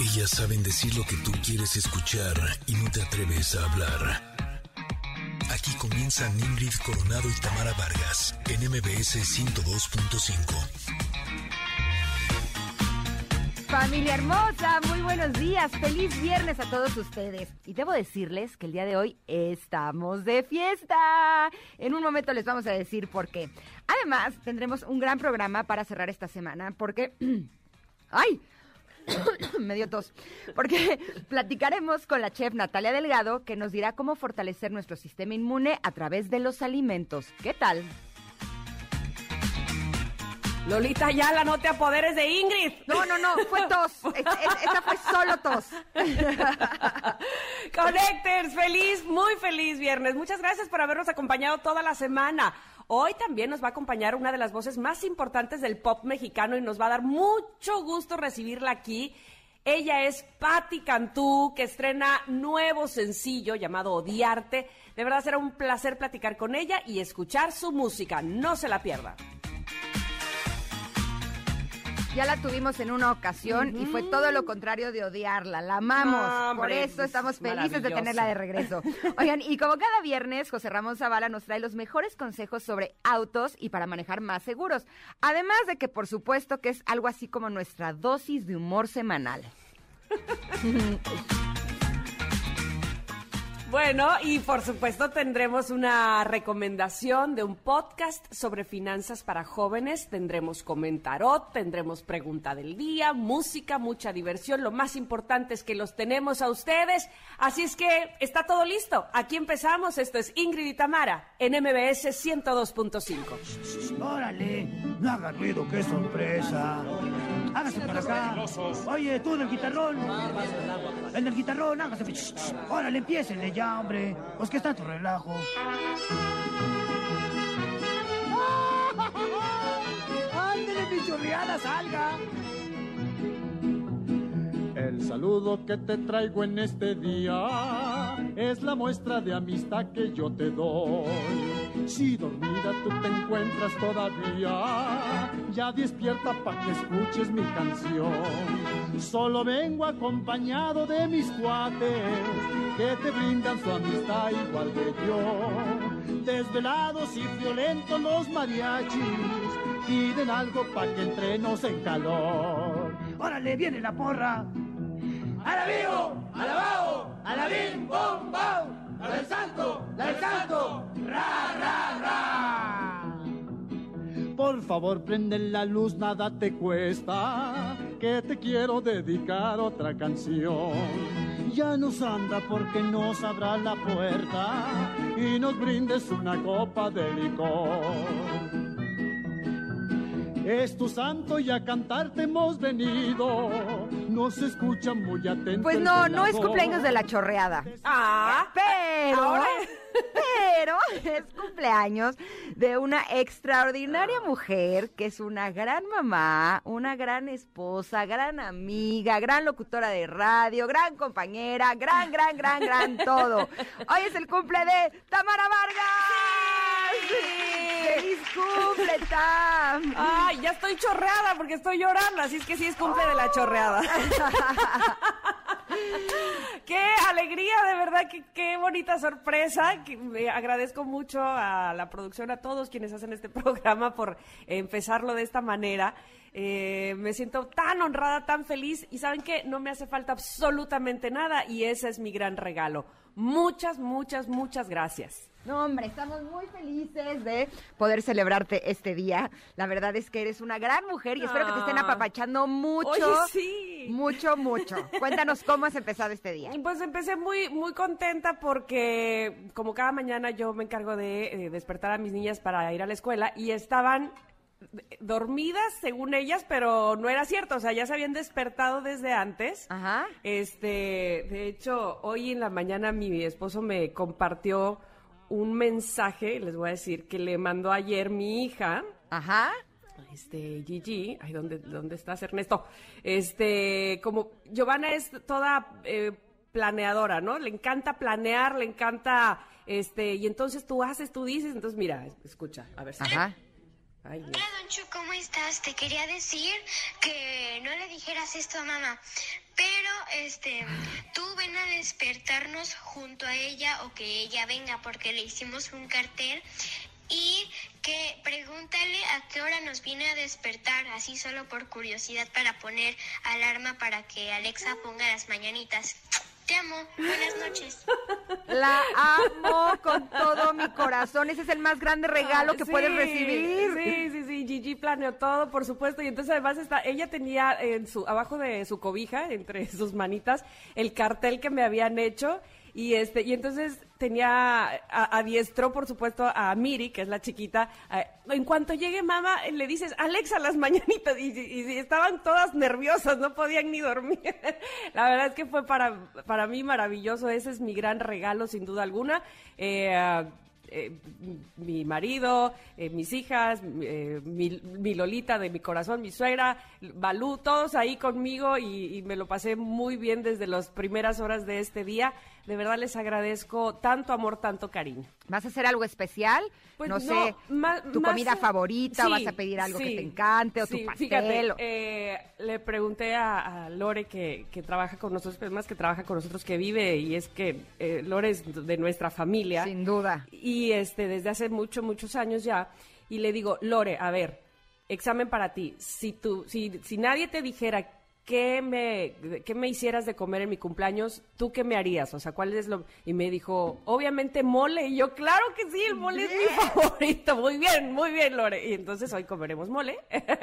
Ellas saben decir lo que tú quieres escuchar y no te atreves a hablar. Aquí comienzan Ingrid Coronado y Tamara Vargas en MBS 102.5. Familia hermosa, muy buenos días, feliz viernes a todos ustedes. Y debo decirles que el día de hoy estamos de fiesta. En un momento les vamos a decir por qué. Además, tendremos un gran programa para cerrar esta semana porque... ¡Ay! me dio tos, porque platicaremos con la chef Natalia Delgado, que nos dirá cómo fortalecer nuestro sistema inmune a través de los alimentos. ¿Qué tal? Lolita Yala, no te apoderes de Ingrid. No, no, no, fue tos. Esa fue solo tos. Connectors, feliz, muy feliz viernes. Muchas gracias por habernos acompañado toda la semana. Hoy también nos va a acompañar una de las voces más importantes del pop mexicano y nos va a dar mucho gusto recibirla aquí. Ella es Patti Cantú, que estrena nuevo sencillo llamado Odiarte. De verdad será un placer platicar con ella y escuchar su música. No se la pierda. Ya la tuvimos en una ocasión y fue todo lo contrario de odiarla. La amamos. Por eso estamos felices de tenerla de regreso. Oigan, y como cada viernes, José Ramón Zavala nos trae los mejores consejos sobre autos y para manejar más seguros. Además de que, por supuesto, que es algo así como nuestra dosis de humor semanal. Bueno, y por supuesto tendremos una recomendación de un podcast sobre finanzas para jóvenes, tendremos comentarot, tendremos pregunta del día, música, mucha diversión, lo más importante es que los tenemos a ustedes, así es que está todo listo, aquí empezamos, esto es Ingrid y Tamara en MBS 102.5. Órale, no haga ruido, qué sorpresa. Hágase para acá. Oye, tú en el guitarrón. El guitarrón, hágase. Órale, empiecen ya, hombre. Pues que está tu relajo. ¡Ándale, mi chorreada, salga! El saludo que te traigo en este día es la muestra de amistad que yo te doy. Si dormida tú te encuentras todavía, ya despierta para que escuches mi canción. Solo vengo acompañado de mis cuates que te brindan su amistad igual que yo. Desvelados y violentos los mariachis piden algo para que entremos en calor. ¡Órale, viene la porra! ¡A la vivo! ¡A la bao! ¡A la bim, bom, bom! ¡La del santo! ¡La del santo! ¡Ra, ra, ra! Por favor, prende la luz, nada te cuesta, que te quiero dedicar otra canción. Ya nos anda porque nos abra la puerta y nos brindes una copa de licor. Es tu santo y a cantarte hemos venido. Nos escucha muy atento. Pues no, no es cumpleaños de la chorreada. Ah, pero. Pero es cumpleaños de una extraordinaria mujer que es una gran mamá, una gran esposa, gran amiga, gran locutora de radio, gran compañera, gran, gran, gran, gran todo. Hoy es el cumple de Tamara Vargas. ¡Sí! ¡Feliz cumple, Tam! Ay, ya estoy chorreada porque estoy llorando, así es que sí es cumple de la chorreada. qué alegría, de verdad, qué, qué bonita sorpresa. Que me agradezco mucho a la producción, a todos quienes hacen este programa por empezarlo de esta manera. Eh, me siento tan honrada, tan feliz y saben que no me hace falta absolutamente nada y ese es mi gran regalo. Muchas, muchas, muchas gracias. No, hombre, estamos muy felices de poder celebrarte este día. La verdad es que eres una gran mujer y espero que te estén Ah. apapachando mucho. Oye, sí. Mucho, mucho. Cuéntanos cómo has empezado este día. Pues empecé muy, muy contenta porque como cada mañana yo me encargo de eh, despertar a mis niñas para ir a la escuela y estaban dormidas según ellas, pero no era cierto, o sea, ya se habían despertado desde antes. Ajá. Este, de hecho, hoy en la mañana mi esposo me compartió un mensaje, les voy a decir, que le mandó ayer mi hija, Ajá. este Gigi, ay, ¿dónde, dónde estás Ernesto? Este, como Giovanna es toda eh, planeadora, ¿no? Le encanta planear, le encanta, este, y entonces tú haces, tú dices, entonces mira, escucha, a ver si. Ajá. Ay. Hola, Don Chu, ¿cómo estás? Te quería decir que no le dijeras esto a mamá, Pero, este, tú ven a despertarnos junto a ella o que ella venga porque le hicimos un cartel y que pregúntale a qué hora nos viene a despertar, así solo por curiosidad para poner alarma para que Alexa ponga las mañanitas. Te amo, buenas noches. La amo con todo mi corazón. Ese es el más grande regalo que Sí, puedes recibir. Sí, sí, sí. Gigi planeó todo, por supuesto. Y entonces además está, ella tenía en su, abajo de su cobija, entre sus manitas, el cartel que me habían hecho. Y este, y entonces tenía, adiestró, por supuesto, a Miri, que es la chiquita. en cuanto llegue mamá, le dices, Alexa, las mañanitas. Y, y- estaban todas nerviosas, no podían ni dormir. la verdad es que fue para, para mí maravilloso. Ese es mi gran regalo, sin duda alguna. Eh, eh, mi marido, eh, mis hijas, eh, mi, Lolita de mi corazón, mi suegra, Balú, todos ahí conmigo y me lo pasé muy bien desde las primeras horas de este día. De verdad les agradezco tanto amor, tanto cariño. ¿Vas a hacer algo especial? Pues no, no, sé, tu más- comida favorita, sí, vas a pedir algo que te encante, o sí, tu pastel. Fíjate, o- eh, le pregunté a, a Lore que, que trabaja con nosotros, pero más que trabaja con nosotros, que vive, y es que eh, Lore es de nuestra familia. Sin duda. Y este, desde hace muchos, muchos años ya. Y le digo, Lore, a ver, examen para ti. Si tú, si, si nadie te dijera qué me, qué me hicieras de comer en mi cumpleaños, ¿tú qué me harías? O sea, ¿cuál es lo...? Y me dijo, obviamente mole. Y yo, claro que sí, el mole es mi favorito. Muy bien, muy bien, Lore. Y entonces hoy comeremos mole.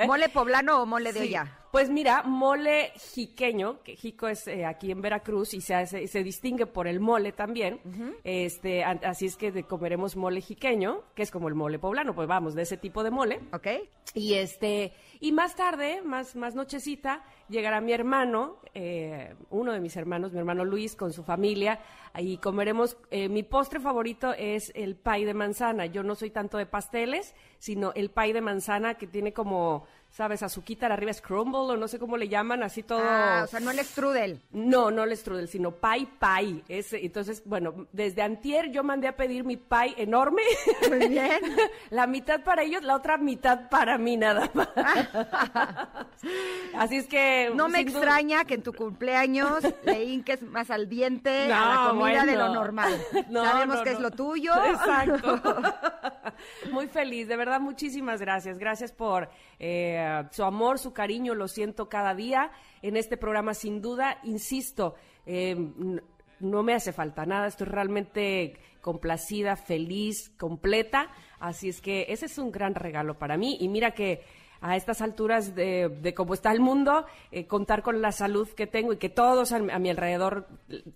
¿Mole poblano o mole de Sí. olla? Pues mira, mole jiqueño, que jico es eh, aquí en Veracruz y se, hace- se distingue por el mole también. este, así es que de- comeremos mole jiqueño, que es como el mole poblano, pues vamos, de ese tipo de mole. ¿Ok? Y este, y más tarde, más, más nochecita, llegará mi hermano, eh, uno de mis hermanos, mi hermano Luis, con su familia, y comeremos, eh, mi postre favorito es el pay de manzana. Yo no soy tanto de pasteles, sino el pay de manzana que tiene como, sabes, azuquita arriba es crumble, o no sé cómo le llaman, así todo. Ah, o sea, no el strudel. No, no el strudel, sino pie pie. Ese, entonces, bueno, desde antier yo mandé a pedir mi pie enorme. Muy bien. la mitad para ellos, la otra mitad para mí nada más. Así es que... No me duda- extraña que en tu cumpleaños le hinques más al diente a la comida de lo normal. No, Sabemos no, que es lo tuyo. Exacto. Muy feliz, de verdad, muchísimas gracias. Gracias por eh, su amor, su cariño, lo siento cada día en este programa, sin duda, insisto, n- no me hace falta nada, estoy realmente complacida, feliz, completa, así es que ese es un gran regalo para mí y mira que a estas alturas de, cómo está el mundo, eh, contar con la salud que tengo y que todos a mi alrededor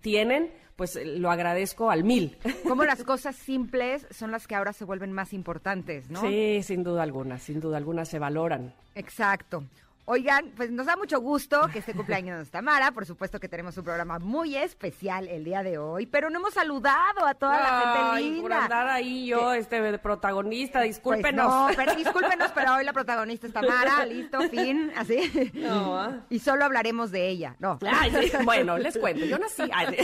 tienen, pues eh, lo agradezco al mil. Como las cosas simples son las que ahora se vuelven más importantes, ¿no? Sí, sin duda alguna, sin duda alguna se valoran. Exacto. Oigan, pues nos da mucho gusto que este cumpleaños de Tamara. Por supuesto que tenemos un programa muy especial el día de hoy, pero no hemos saludado a toda la gente linda. por andar ahí yo, este de protagonista, Pues discúlpenos. no, pero discúlpenos, pero hoy la protagonista es Tamara, listo, fin, así. No. Y solo hablaremos de ella, no. Ay, sí, bueno, les cuento, yo nací. ay,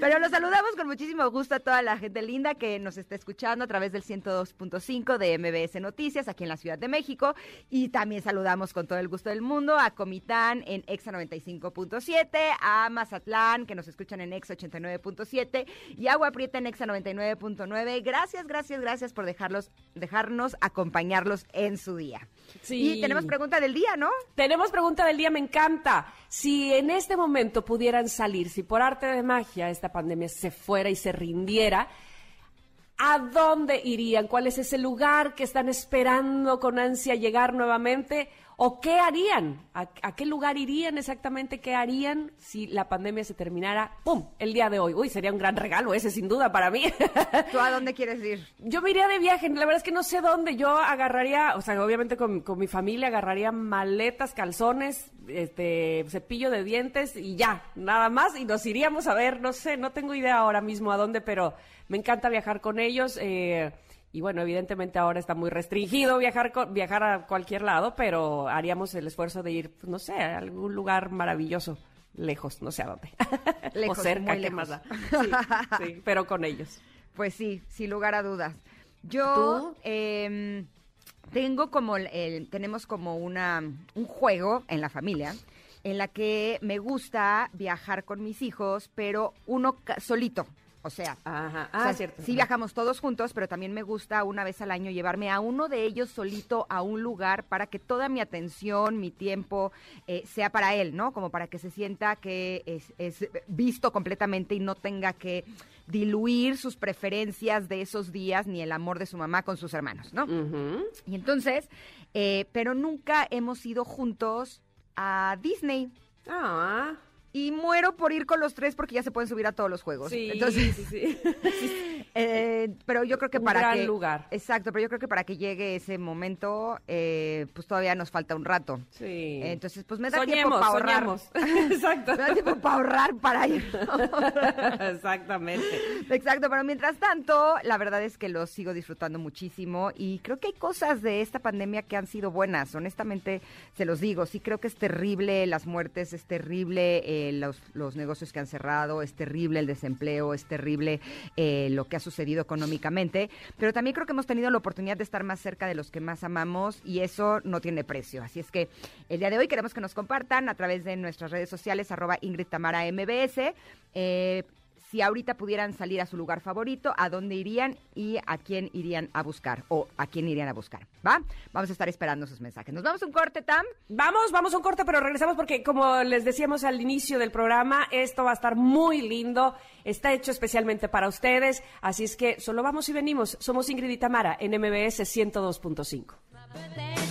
Pero los saludamos con muchísimo gusto a toda la gente linda que nos está escuchando a través del 102.5 de MBS Noticias aquí en la Ciudad de México. Y también saludamos con todo el gusto del mundo a Comitán en Exa 95.7, a Mazatlán que nos escuchan en Exa 89.7 y Agua Prieta en Exa 99.9. Gracias, gracias, gracias por dejarlos, dejarnos acompañarlos en su día. Sí. Y tenemos pregunta del día, ¿no? Tenemos pregunta del día, me encanta. Si en este momento pudieran salir, si por arte de magia esta pandemia se fuera y se rindiera, ¿a dónde irían? ¿Cuál es ese lugar que están esperando con ansia llegar nuevamente? ¿O qué harían? ¿A, a qué lugar irían exactamente? ¿Qué harían si la pandemia se terminara? ¡Pum! El día de hoy. Uy, sería un gran regalo ese, sin duda, para mí. ¿Tú a dónde quieres ir? Yo me iría de viaje, la verdad es que no sé dónde. Yo agarraría, o sea, obviamente con, con mi familia agarraría maletas, calzones, este, cepillo de dientes y ya, nada más. Y nos iríamos a ver, no sé, no tengo idea ahora mismo a dónde, pero me encanta viajar con ellos. eh, y bueno, evidentemente ahora está muy restringido viajar, viajar a cualquier lado, pero haríamos el esfuerzo de ir, pues, no sé, a algún lugar maravilloso, lejos, no sé a dónde. Lejos, o cerca, muy ¿qué lejos. más da? Sí, sí, pero con ellos. Pues sí, sin lugar a dudas. Yo em, tengo como el, el- tenemos como una un juego en la familia en la que me gusta viajar con mis hijos, pero uno solito. O sea, Ajá. o Ah, sea, cierto. sí viajamos todos juntos, pero también me gusta una vez al año llevarme a uno de ellos solito a un lugar para que toda mi atención, mi tiempo eh, sea para él, ¿no? Como para que se sienta que es, es visto completamente y no tenga que diluir sus preferencias de esos días ni el amor de su mamá con sus hermanos, ¿no? Ujú. Y entonces, eh, pero nunca hemos ido juntos a Disney. Ah, Y muero por ir con los tres porque ya se pueden subir a todos los juegos. sí, Entonces, sí, sí. eh, pero yo creo que Un para gran que lugar. exacto, pero yo creo que para que llegue ese momento, eh, pues todavía nos falta un rato. Sí. Entonces, pues me da soñemos, tiempo para ahorrar. soñemos. Exacto. Me da tiempo para ahorrar para ir. Exactamente. Exacto, pero mientras tanto, la verdad es que lo sigo disfrutando muchísimo y creo que hay cosas de esta pandemia que han sido buenas, honestamente se los digo, sí creo que es terrible las muertes, es terrible eh, los, los negocios que han cerrado, es terrible el desempleo, es terrible eh, lo que ha sucedido económicamente, pero también creo que hemos tenido la oportunidad de estar más cerca de los que más amamos y eso no tiene precio. Así es que el día de hoy queremos que nos compartan a través de nuestras redes sociales, arroba Ingrid Tamara MBS. eh, si ahorita pudieran salir a su lugar favorito, ¿a dónde irían y a quién irían a buscar? O a quién irían a buscar, ¿va? Vamos a estar esperando sus mensajes. Nos vamos a un corte, Tam. Vamos, vamos a un corte, pero regresamos porque, como les decíamos al inicio del programa, esto va a estar muy lindo. Está hecho especialmente para ustedes. Así es que solo vamos y venimos. Somos Ingrid y Tamara en MBS 102.5.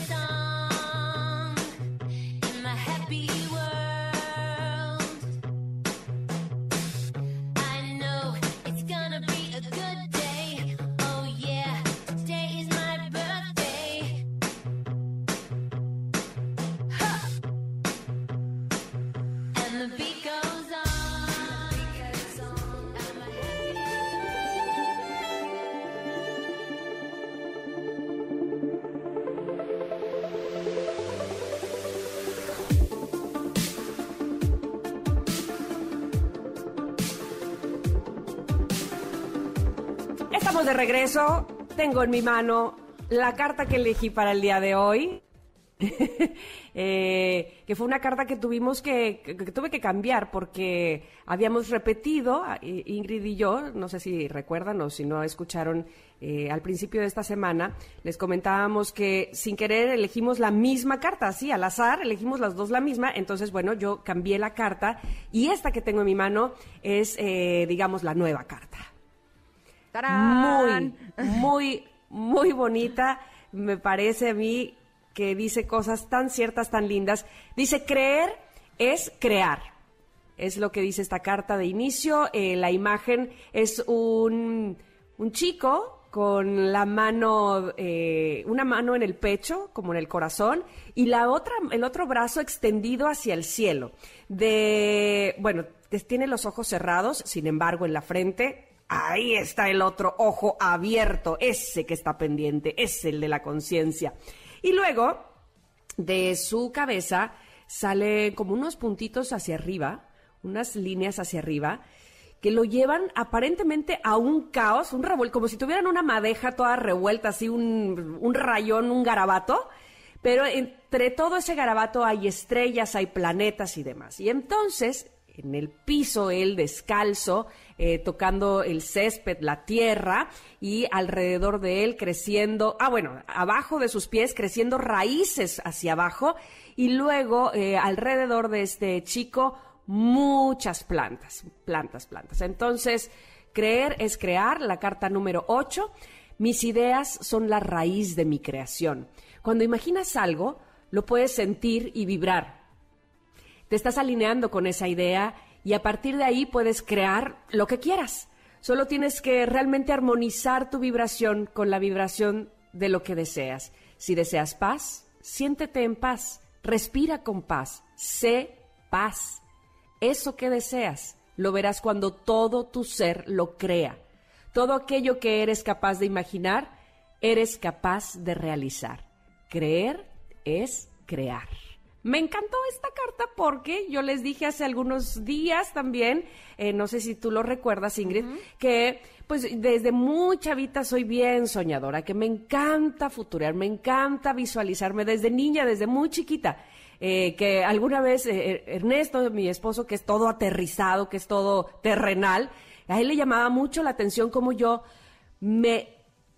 regreso. Tengo en mi mano la carta que elegí para el día de hoy. Eh, que fue una carta que tuvimos que, que- tuve que cambiar porque habíamos repetido, Ingrid y yo, no sé si recuerdan o si no escucharon eh, al principio de esta semana, les comentábamos que sin querer elegimos la misma carta, así al azar, elegimos las dos la misma, entonces bueno, yo cambié la carta y esta que tengo en mi mano es, eh, digamos, la nueva carta ¡Tarán! muy, muy bonita. Me parece a mí que dice cosas tan ciertas, tan lindas. Dice, creer es crear. Es lo que dice esta carta de inicio. Eh, la imagen es un, un chico con la mano, eh, una mano en el pecho, como en el corazón, y la otra, el otro brazo extendido hacia el cielo. De, bueno, tiene los ojos cerrados, sin embargo, en la frente Ahí está el otro ojo abierto, ese que está pendiente, es el de la conciencia. Y luego, de su cabeza, sale como unos puntitos hacia arriba, unas líneas hacia arriba, que lo llevan aparentemente a un caos, un revuelo, como si tuvieran una madeja toda revuelta, así un, un rayón, un garabato, pero entre todo ese garabato hay estrellas, hay planetas y demás. Y entonces, en el piso, él descalzo, eh, tocando el césped, la tierra, y alrededor de él creciendo, ah, bueno, abajo de sus pies creciendo raíces hacia abajo, y luego eh, alrededor de este chico muchas plantas, plantas, plantas. Entonces, creer es crear, la carta número 8. Mis ideas son la raíz de mi creación. Cuando imaginas algo, lo puedes sentir y vibrar. Te estás alineando con esa idea y a partir de ahí puedes crear lo que quieras. Solo tienes que realmente armonizar tu vibración con la vibración de lo que deseas. Si deseas paz, siéntete en paz, respira con paz, sé paz. Eso que deseas lo verás cuando todo tu ser lo crea. Todo aquello que eres capaz de imaginar, eres capaz de realizar. Creer es crear. Me encantó esta carta porque yo les dije hace algunos días también, eh, no sé si tú lo recuerdas, Ingrid, que pues desde muy chavita soy bien soñadora, que me encanta futurear, me encanta visualizarme desde niña, desde muy chiquita. eh, que alguna vez eh, Ernesto, mi esposo, que es todo aterrizado, que es todo terrenal, a él le llamaba mucho la atención como yo me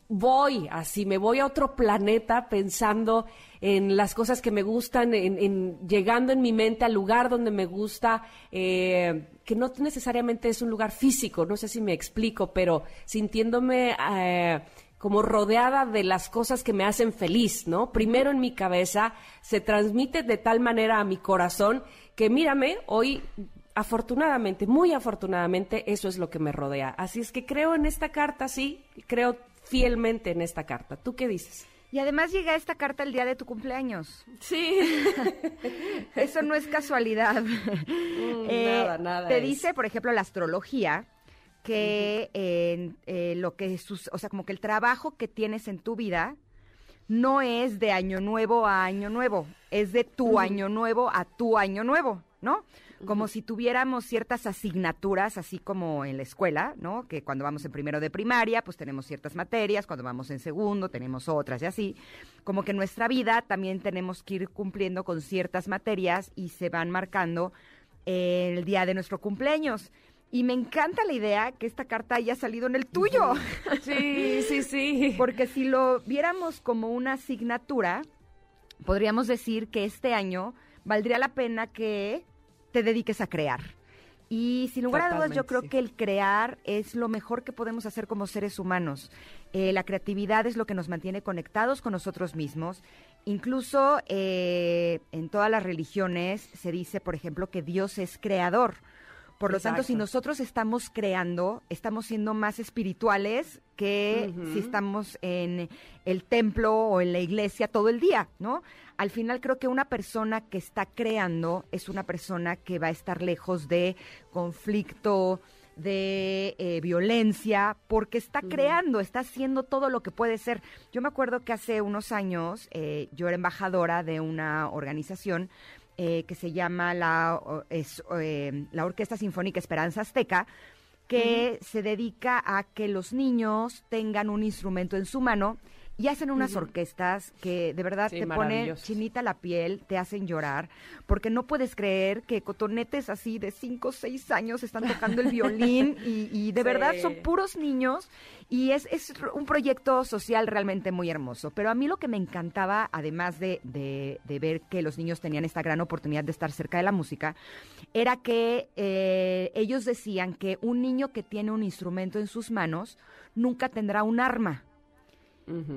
voy así, me voy a otro planeta pensando en las cosas que me gustan, en, en- llegando en mi mente al lugar donde me gusta, eh, que no necesariamente es un lugar físico, no sé si me explico, pero sintiéndome eh, como rodeada de las cosas que me hacen feliz, ¿no? Primero en mi cabeza, se transmite de tal manera a mi corazón que mírame, hoy afortunadamente, muy afortunadamente, eso es lo que me rodea. Así es que creo en esta carta, sí, creo fielmente en esta carta. ¿Tú qué dices? Y además llega esta carta el día de tu cumpleaños. Sí. Eso no es casualidad. Eh, nada, nada Te es. dice, por ejemplo, la astrología que eh, lo que sus, o sea, como que el trabajo que tienes en tu vida no es de año nuevo a año nuevo, es de tu año nuevo a tu año nuevo, ¿no? Como si tuviéramos ciertas asignaturas, así como en la escuela, ¿no? Que cuando vamos en primero de primaria, pues tenemos ciertas materias, cuando vamos en segundo tenemos otras y así. Como que en nuestra vida también tenemos que ir cumpliendo con ciertas materias y se van marcando el día de nuestro cumpleaños. Y me encanta la idea que esta carta haya salido en el tuyo. Sí, sí, sí. Porque si lo viéramos como una asignatura, podríamos decir que este año valdría la pena que te dediques a crear. Y sin lugar a dudas, yo creo sí. que el crear es lo mejor que podemos hacer como seres humanos. Eh, la creatividad es lo que nos mantiene conectados con nosotros mismos. Incluso eh, en todas las religiones se dice, por ejemplo, que Dios es creador. Por lo tanto, si nosotros estamos creando, estamos siendo más espirituales que si estamos en el templo o en la iglesia todo el día, ¿no? Al final creo que una persona que está creando es una persona que va a estar lejos de conflicto, de eh, violencia, porque está creando, está haciendo todo lo que puede ser. Yo me acuerdo que hace unos años eh, yo era embajadora de una organización eh, que se llama la, es, eh, la Orquesta Sinfónica Esperanza Azteca, que se dedica a que los niños tengan un instrumento en su mano y hacen unas orquestas que de verdad Sí, te ponen chinita la piel, te hacen llorar, porque no puedes creer que cotonetes así de 5 o 6 años están tocando el violín y, y de Sí. verdad son puros niños y es, es un proyecto social realmente muy hermoso. Pero a mí lo que me encantaba, además de, de- de ver que los niños tenían esta gran oportunidad de estar cerca de la música, era que eh, ellos decían que un niño que tiene un instrumento en sus manos nunca tendrá un arma.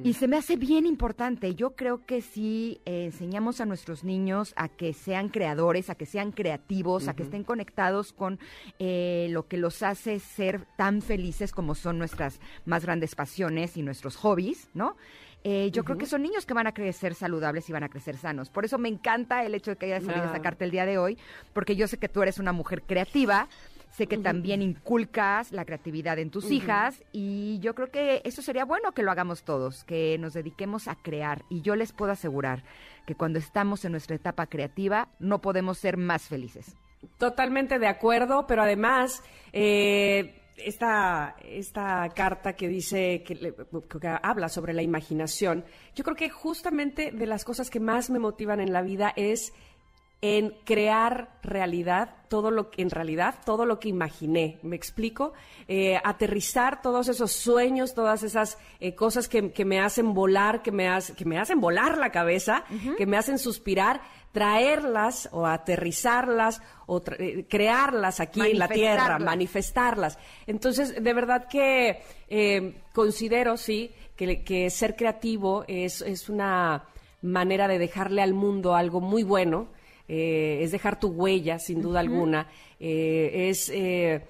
Y se me hace bien importante. Yo creo que si eh, enseñamos a nuestros niños a que sean creadores, a que sean creativos, a que estén conectados con eh, lo que los hace ser tan felices como son nuestras más grandes pasiones y nuestros hobbies, ¿no? Eh, yo creo que son niños que van a crecer saludables y van a crecer sanos. Por eso me encanta el hecho de que haya salido esta carta el día de hoy, porque yo sé que tú eres una mujer creativa, sé que también inculcas la creatividad en tus hijas y yo creo que eso sería bueno que lo hagamos todos, que nos dediquemos a crear. Y yo les puedo asegurar que cuando estamos en nuestra etapa creativa no podemos ser más felices. Totalmente de acuerdo, pero además, eh, esta, esta carta que dice, que, le- que habla sobre la imaginación, yo creo que justamente de las cosas que más me motivan en la vida es en crear realidad todo lo que en realidad todo lo que imaginé me explico Eh, aterrizar todos esos sueños todas esas eh, cosas que, que me hacen volar que me, hace- que me hacen volar la cabeza que me hacen suspirar traerlas o aterrizarlas o tra- eh, crearlas aquí en la tierra Manifestarlas. manifestarlas. Entonces de verdad que eh, considero sí que, que ser creativo es, es una manera de dejarle al mundo algo muy bueno eh, es dejar tu huella, sin duda alguna, eh, es eh,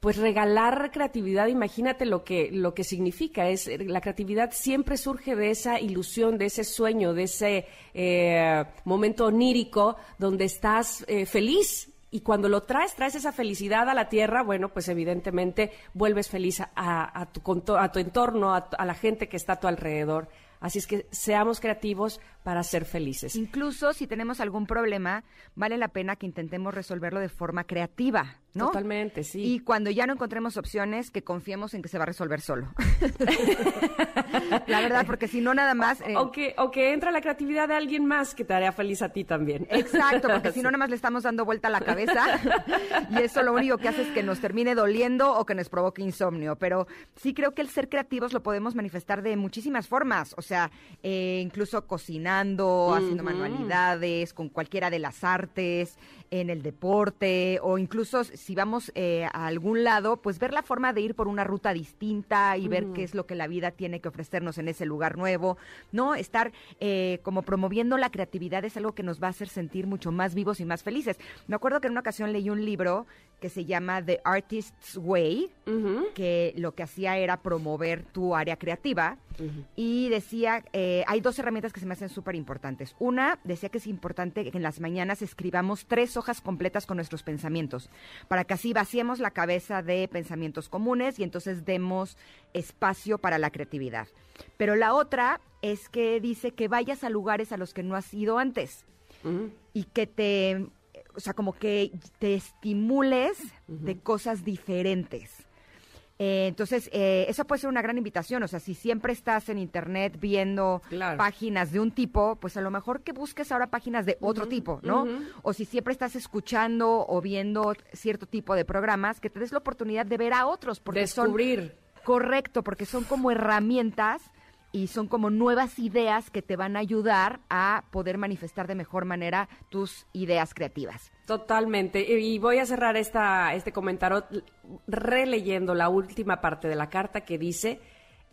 pues regalar creatividad, imagínate lo que, lo que significa, es la creatividad siempre surge de esa ilusión, de ese sueño, de ese eh, momento onírico donde estás eh, feliz. Y cuando lo traes, traes esa felicidad a la tierra, bueno, pues evidentemente vuelves feliz a, a tu, a tu entorno, a, a la gente que está a tu alrededor. Así es que seamos creativos para ser felices. Incluso si tenemos algún problema, vale la pena que intentemos resolverlo de forma creativa, ¿no? Totalmente, sí. Y cuando ya no encontremos opciones, que confiemos en que se va a resolver solo. la verdad, porque si no nada más... eh, O que, o que entra la creatividad de alguien más que te haría feliz a ti también. Exacto, porque si no nada más le estamos dando vuelta a la cabeza y eso lo único que hace es que nos termine doliendo o que nos provoque insomnio. Pero sí creo que el ser creativos lo podemos manifestar de muchísimas formas, o sea, eh, incluso cocinando, haciendo manualidades, con cualquiera de las artes, en el deporte o incluso si vamos eh, a algún lado, pues ver la forma de ir por una ruta distinta y ver qué es lo que la vida tiene que ofrecernos en ese lugar nuevo, ¿no? Estar eh, como promoviendo la creatividad es algo que nos va a hacer sentir mucho más vivos y más felices. Me acuerdo que en una ocasión leí un libro que se llama The Artist's Way, que lo que hacía era promover tu área creativa y decía, eh, hay dos herramientas que se me hacen súper importantes. Una, decía que es importante que en las mañanas escribamos tres hojas completas con nuestros pensamientos, para que así vaciemos la cabeza de pensamientos comunes y entonces demos espacio para la creatividad. Pero la otra es que dice que vayas a lugares a los que no has ido antes y que te, o sea, como que te estimules de cosas diferentes. Eh, entonces, eh, eso puede ser una gran invitación. O sea, si siempre estás en internet viendo Claro. páginas de un tipo, pues a lo mejor que busques ahora páginas de otro tipo, ¿no? O si siempre estás escuchando o viendo cierto tipo de programas, que te des la oportunidad de ver a otros. Porque son- Descubrir. Correcto, porque son como herramientas y son como nuevas ideas que te van a ayudar a poder manifestar de mejor manera tus ideas creativas. Totalmente. Y voy a cerrar esta, este comentario releyendo la última parte de la carta que dice,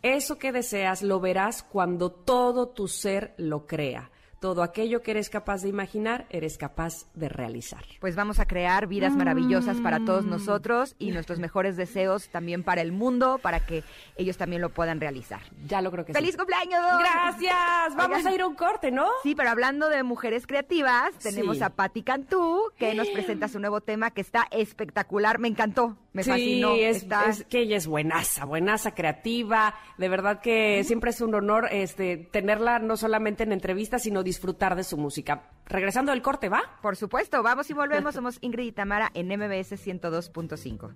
eso que deseas lo verás cuando todo tu ser lo crea. Todo aquello que eres capaz de imaginar, eres capaz de realizar. Pues vamos a crear vidas maravillosas para Mm. todos nosotros y nuestros mejores deseos también para el mundo, para que ellos también lo puedan realizar. Ya lo creo que ¡Feliz sí. cumpleaños! Gracias. Vamos Oigan. a ir a un corte, ¿no? Sí, pero hablando de mujeres creativas, tenemos Sí. a Patti Cantú, que nos presenta su nuevo tema que está espectacular. Me encantó, me sí, fascinó. es, Está- es que ella es buenaza, buenaza, creativa. De verdad que siempre es un honor este, tenerla no solamente en entrevistas, sino disfrutar de su música. Regresando del corte, ¿va? Por supuesto, vamos y volvemos. Somos Ingrid y Tamara en MBS 102.5.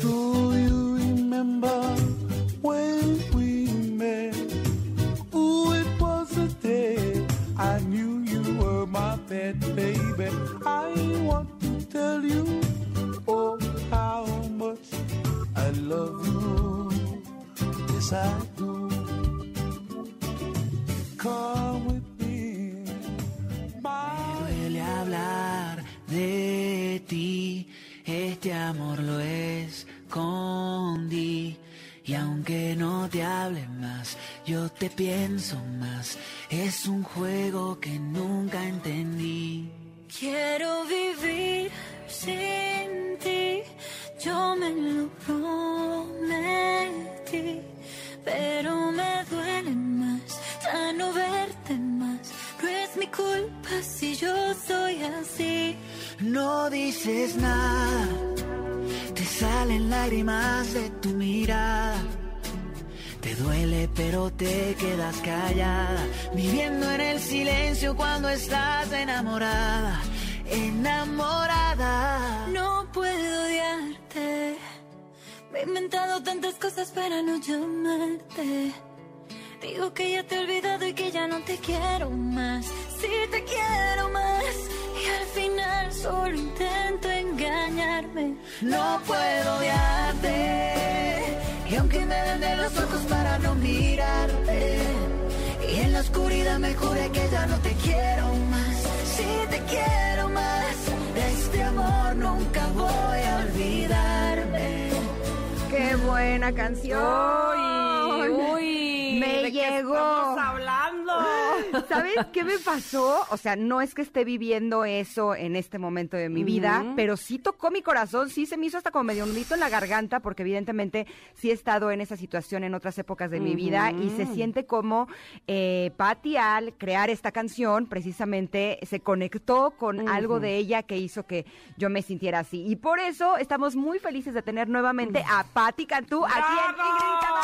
Do you remember when we met? Ooh, it was the day I knew you were my pet baby. I want to tell you, oh, how much I love you. Yes, I do. Come with me. My duele hablar de ti, este amor lo escondí. Y aunque no te hable más, yo te pienso más. Es un juego que nunca entendí. Quiero vivir sin ti, yo me lo prometí, pero me duele más ya no verte más. No es mi culpa si yo soy así. No dices nada, salen lágrimas de tu mirada. Te duele pero te quedas callada, viviendo en el silencio cuando estás enamorada, enamorada. No puedo odiarte. Me he inventado tantas cosas para no llamarte. Digo que ya te he olvidado y que ya no te quiero más. Sí te quiero más. Y al final solo intento engañarme. No puedo odiarte, y aunque me den de los ojos para no mirarte, y en la oscuridad me juré que ya no te quiero más. Sí te quiero más, de este amor nunca voy a olvidarme. ¡Qué buena canción! Uy, uy. Me ¿de qué llegó. estamos hablando? ¿Sabes qué me pasó? O sea, no es que esté viviendo eso en este momento de mi vida, pero sí tocó mi corazón, sí se me hizo hasta como medio un grito en la garganta, porque evidentemente sí he estado en esa situación en otras épocas de mi vida y se siente como eh, Patti al crear esta canción, precisamente se conectó con algo de ella que hizo que yo me sintiera así. Y por eso estamos muy felices de tener nuevamente a Patti Cantú aquí en Ingrid.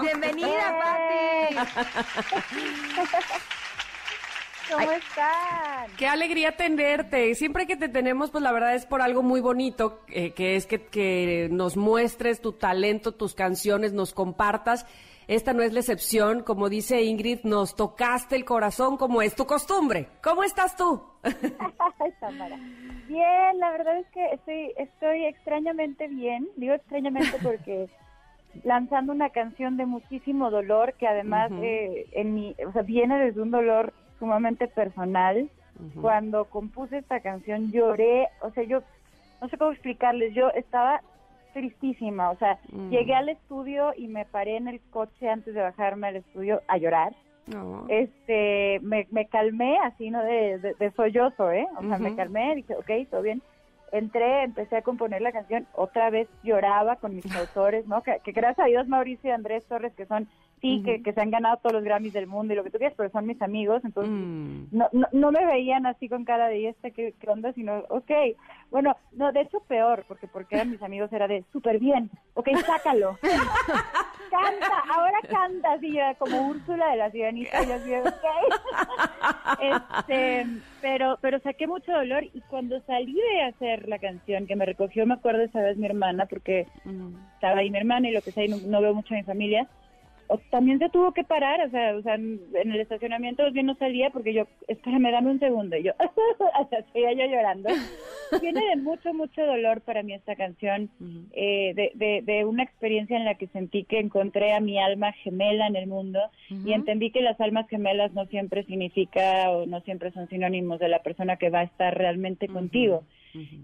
Bienvenida, Pati. ¿Cómo están? Qué alegría tenerte. Siempre que te tenemos, pues la verdad es por algo muy bonito, eh, que es que, que nos muestres tu talento, tus canciones, nos compartas. Esta no es la excepción, como dice Ingrid, nos tocaste el corazón como es tu costumbre. ¿Cómo estás tú? Bien, la verdad es que estoy, estoy extrañamente bien. Digo extrañamente porque lanzando una canción de muchísimo dolor que además eh, en mi, o sea, viene desde un dolor sumamente personal. Cuando compuse esta canción lloré, o sea, yo no sé cómo explicarles, yo estaba tristísima, o sea, llegué al estudio y me paré en el coche antes de bajarme al estudio a llorar. No. Este, me, me calmé así, ¿no? De, de, de sollozo, ¿eh? O sea, me calmé, dije, ok, todo bien. Entré, empecé a componer la canción, otra vez lloraba con mis autores, ¿no? Que, que gracias a Dios Mauricio y Andrés Torres, que son, sí, que, que se han ganado todos los Grammys del mundo y lo que tú quieras, pero son mis amigos, entonces Mm. no, no, no me veían así con cara de, ¿y este qué, qué onda? Sino, ok, bueno, no, de hecho peor, porque porque eran mis amigos, era de, súper bien, ok, sácalo. canta, ahora canta, así yo, como Úrsula de la Sirenita, yo así, ok. este, pero, pero saqué mucho dolor y cuando salí de hacer la canción, que me recogió, me acuerdo esa vez mi hermana, porque estaba ahí mi hermana y lo que sea, y no, no veo mucho a mi familia, también se tuvo que parar, o sea, o sea, en el estacionamiento bien no salía porque yo, espérame, dame un segundo, y yo, o sea, seguía yo llorando. Viene de mucho, mucho dolor para mí esta canción, eh, de, de, de una experiencia en la que sentí que encontré a mi alma gemela en el mundo y entendí que las almas gemelas no siempre significa o no siempre son sinónimos de la persona que va a estar realmente contigo.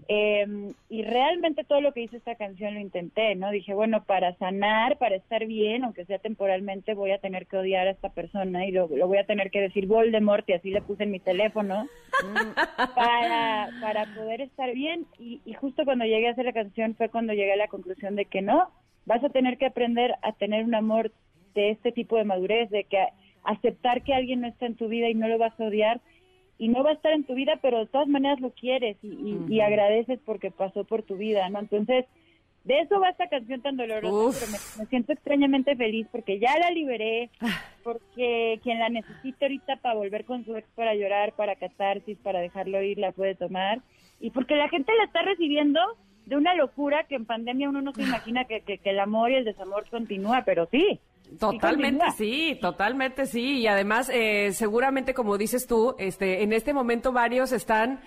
Eh, y realmente todo lo que hizo esta canción lo intenté, ¿no? Dije, bueno, para sanar, para estar bien, aunque sea temporalmente, voy a tener que odiar a esta persona y lo, lo voy a tener que decir Voldemort y así le puse en mi teléfono para, para poder estar bien. Y, y justo cuando llegué a hacer la canción fue cuando llegué a la conclusión de que no, vas a tener que aprender a tener un amor de este tipo de madurez, de que aceptar que alguien no está en tu vida y no lo vas a odiar y no va a estar en tu vida, pero de todas maneras lo quieres y, y- y agradeces porque pasó por tu vida, ¿no? Entonces, de eso va esta canción tan dolorosa, Uf. pero me, me siento extrañamente feliz porque ya la liberé, porque quien la necesite ahorita para volver con su ex para llorar, para catarsis, para dejarlo ir, la puede tomar, y porque la gente la está recibiendo de una locura que en pandemia uno no se imagina que, que, que el amor y el desamor continúa, pero sí. Totalmente sí, totalmente sí. Y además, eh, seguramente, como dices tú, este, en este momento varios están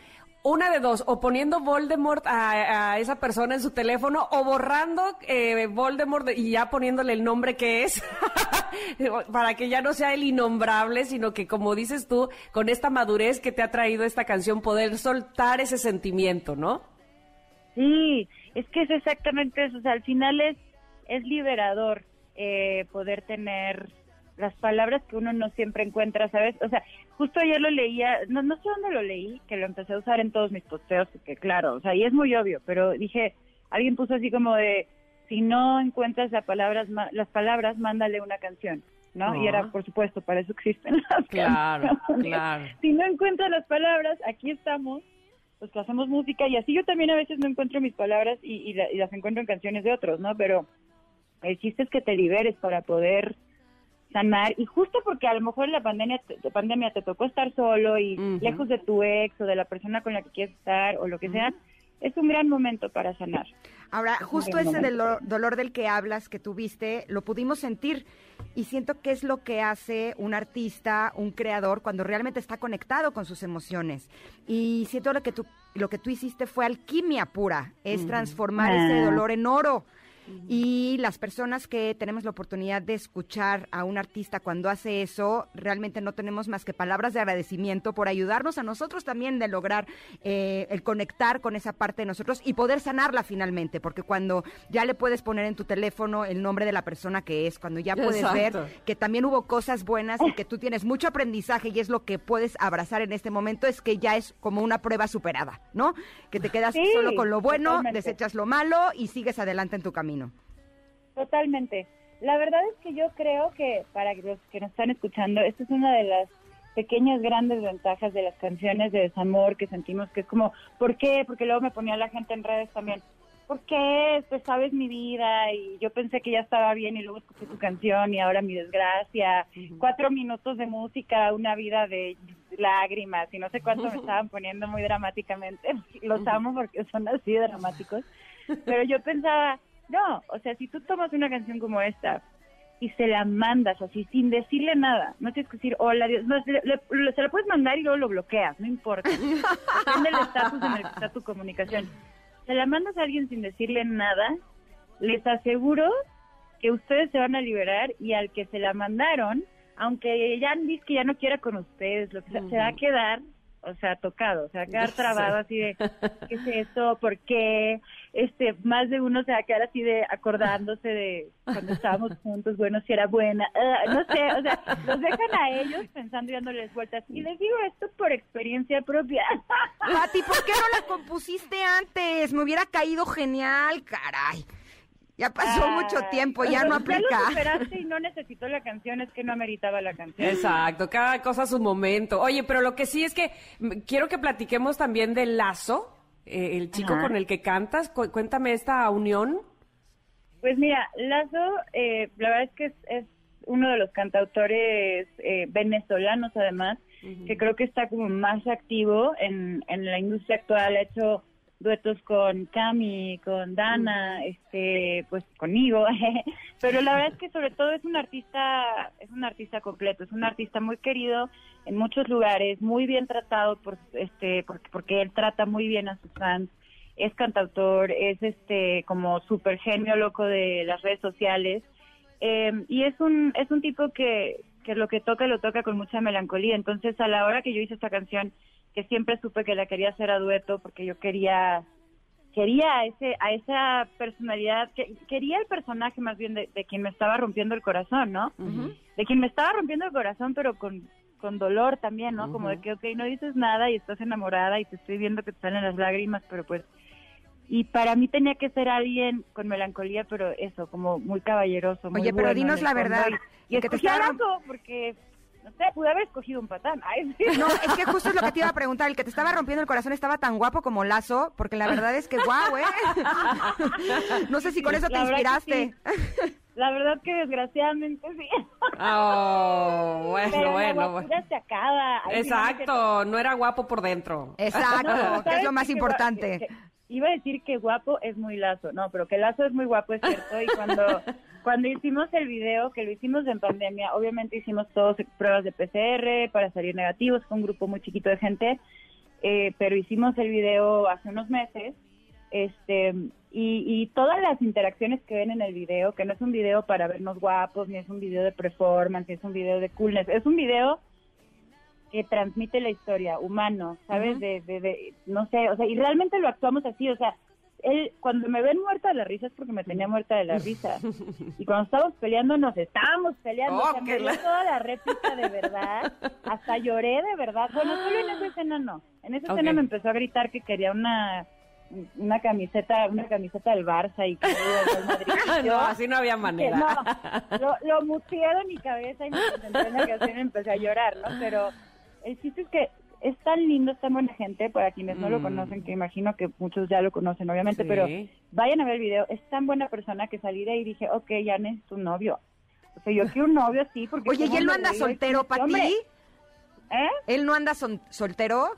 una de dos, o poniendo Voldemort a, a esa persona en su teléfono, o borrando eh, Voldemort y ya poniéndole el nombre que es, para que ya no sea el innombrable, sino que, como dices tú, con esta madurez que te ha traído esta canción, poder soltar ese sentimiento, ¿no? Sí, es que es exactamente eso. O sea, al final es, es liberador eh, poder tener las palabras que uno no siempre encuentra, ¿sabes? O sea, justo ayer lo leía, no, no sé dónde lo leí, que lo empecé a usar en todos mis posteos, porque claro, o sea, y es muy obvio, pero dije, alguien puso así como de, si no encuentras las palabras, las palabras, mándale una canción, ¿no? Y Ah. era, por supuesto, para eso existen las Claro, canciones. claro. Si no encuentras las palabras, aquí estamos, pues que hacemos música y así yo también a veces no encuentro mis palabras y, y la- y las encuentro en canciones de otros, ¿no? Pero el chiste es que te liberes para poder sanar y justo porque a lo mejor en la pandemia, te- pandemia te tocó estar solo y lejos de tu ex o de la persona con la que quieres estar o lo que sea, es un gran momento para sanar. Ahora, justo ese dolor, dolor del que hablas, que tuviste, lo pudimos sentir y siento que es lo que hace un artista, un creador, cuando realmente está conectado con sus emociones. Y siento lo que tú, lo que tú hiciste fue alquimia pura, es transformar ese Ah. dolor en oro. Y las personas que tenemos la oportunidad de escuchar a un artista cuando hace eso, realmente no tenemos más que palabras de agradecimiento por ayudarnos a nosotros también de lograr eh, el conectar con esa parte de nosotros y poder sanarla finalmente, porque cuando ya le puedes poner en tu teléfono el nombre de la persona que es, cuando ya puedes Exacto. ver que también hubo cosas buenas y que tú tienes mucho aprendizaje y es lo que puedes abrazar en este momento, es que ya es como una prueba superada, ¿no? Que te quedas Sí, solo con lo bueno, totalmente. desechas lo malo y sigues adelante en tu camino. Totalmente. La verdad es que yo creo que para los que nos están escuchando, esta es una de las pequeñas grandes ventajas de las canciones de desamor que sentimos que es como, ¿por qué? Porque luego me ponía la gente en redes también. ¿por qué? Pues sabes mi vida y yo pensé que ya estaba bien y luego escuché tu canción y ahora mi desgracia. Cuatro minutos de música, una vida de lágrimas y no sé cuánto me estaban poniendo muy dramáticamente. Los amo porque son así de dramáticos. Pero yo pensaba, no, o sea, si tú tomas una canción como esta y se la mandas así sin decirle nada, no tienes que decir hola, Dios, no, le- le- se la puedes mandar y luego lo bloqueas, no importa. Depende del estatus en el que está tu comunicación. Se la mandas a alguien sin decirle nada, les aseguro que ustedes se van a liberar y al que se la mandaron, aunque ya dice que ya no quiera con ustedes, lo que sea, se va a quedar, o sea, tocado, se va a quedar trabado así de, ¿qué es eso? ¿Por qué? Este, más de uno se va a quedar así de acordándose de cuando estábamos juntos, bueno, si era buena, ah, no sé, o sea, los dejan a ellos pensando y dándoles vueltas. Y les digo esto por experiencia propia. Pati, ¿por qué no la compusiste antes? Me hubiera caído genial, caray. Ya pasó Ah, mucho tiempo, ya no Ya aplica. lo superaste y no necesitó la canción, es que no ameritaba la canción. Exacto, cada cosa a su momento. Oye, pero lo que sí es que mm, quiero que platiquemos también del Lazo, eh, el chico Ajá. con el que cantas. Cu- cuéntame esta unión. Pues mira, Lazo, eh, la verdad es que es, es uno de los cantautores eh, venezolanos además, que creo que está como más activo en, en la industria actual, ha hecho duetos con Cami, con Dana, este, pues conmigo, pero la verdad es que sobre todo es un artista, es un artista completo, es un artista muy querido en muchos lugares, muy bien tratado por, este, porque, porque él trata muy bien a sus fans, es cantautor, es este como súper genio loco de las redes sociales. Eh, y es un es un tipo que, que lo que toca lo toca con mucha melancolía. Entonces a la hora que yo hice esta canción, que siempre supe que la quería hacer a dueto porque yo quería quería a ese a esa personalidad, que, quería el personaje más bien de, de quien me estaba rompiendo el corazón, ¿no? De quien me estaba rompiendo el corazón, pero con con dolor también, ¿no? Como de que, ok, no dices nada y estás enamorada y te estoy viendo que te salen las lágrimas, pero pues y para mí tenía que ser alguien con melancolía, pero eso, como muy caballeroso. muy Oye, pero bueno dinos la verdad, Y, y que te estaba- porque, no sé, pude haber escogido un patán. Ay, sí. No, es que justo es lo que te iba a preguntar. El que te estaba rompiendo el corazón estaba tan guapo como Lazo, porque la verdad es que guau, ¿eh? No sé si con eso te La inspiraste. sí. La verdad que desgraciadamente sí. Oh, bueno, Pero bueno, la bueno. se acaba. Ay, Exacto, no era guapo por dentro. Exacto, No, que es ¿sabes lo más? Que importante. que- que- iba a decir que guapo es muy lazo, no, pero que lazo es muy guapo, es cierto. Y cuando, cuando hicimos el video, que lo hicimos en pandemia, obviamente hicimos todos pruebas de PCR para salir negativos, fue un grupo muy chiquito de gente, eh, pero hicimos el video hace unos meses. Este, y, y todas las interacciones que ven en el video, que no es un video para vernos guapos, ni es un video de performance, ni es un video de coolness, es un video que transmite la historia, humano, ¿sabes? de, de, de, no sé, o sea, y realmente lo actuamos así, o sea, él, cuando me ven muerta de la risa es porque me tenía muerta de la risa. Y cuando estábamos peleando, nos estábamos peleando, o sea, Oh, me la- toda la réplica de verdad, hasta lloré de verdad. Bueno, solo en esa escena no. En esa escena Ok. me empezó a gritar que quería una una camiseta, una camiseta del Barça y que Madrid. Y yo- No, así no había manera. no, lo, lo muteé de mi cabeza y me concentré en la canción y empecé a llorar, ¿no? Pero el chiste es que es tan lindo, es tan buena gente, para quienes no lo Mm. conocen, que imagino que muchos ya lo conocen, obviamente, Sí. pero vayan a ver el video, es tan buena persona que salí de ahí y dije, ok, ya necesito un novio. O sea, yo quiero un novio así, porque... Oye, ¿y él no anda soltero, Pati? ¿Eh? ¿Él no anda son- soltero?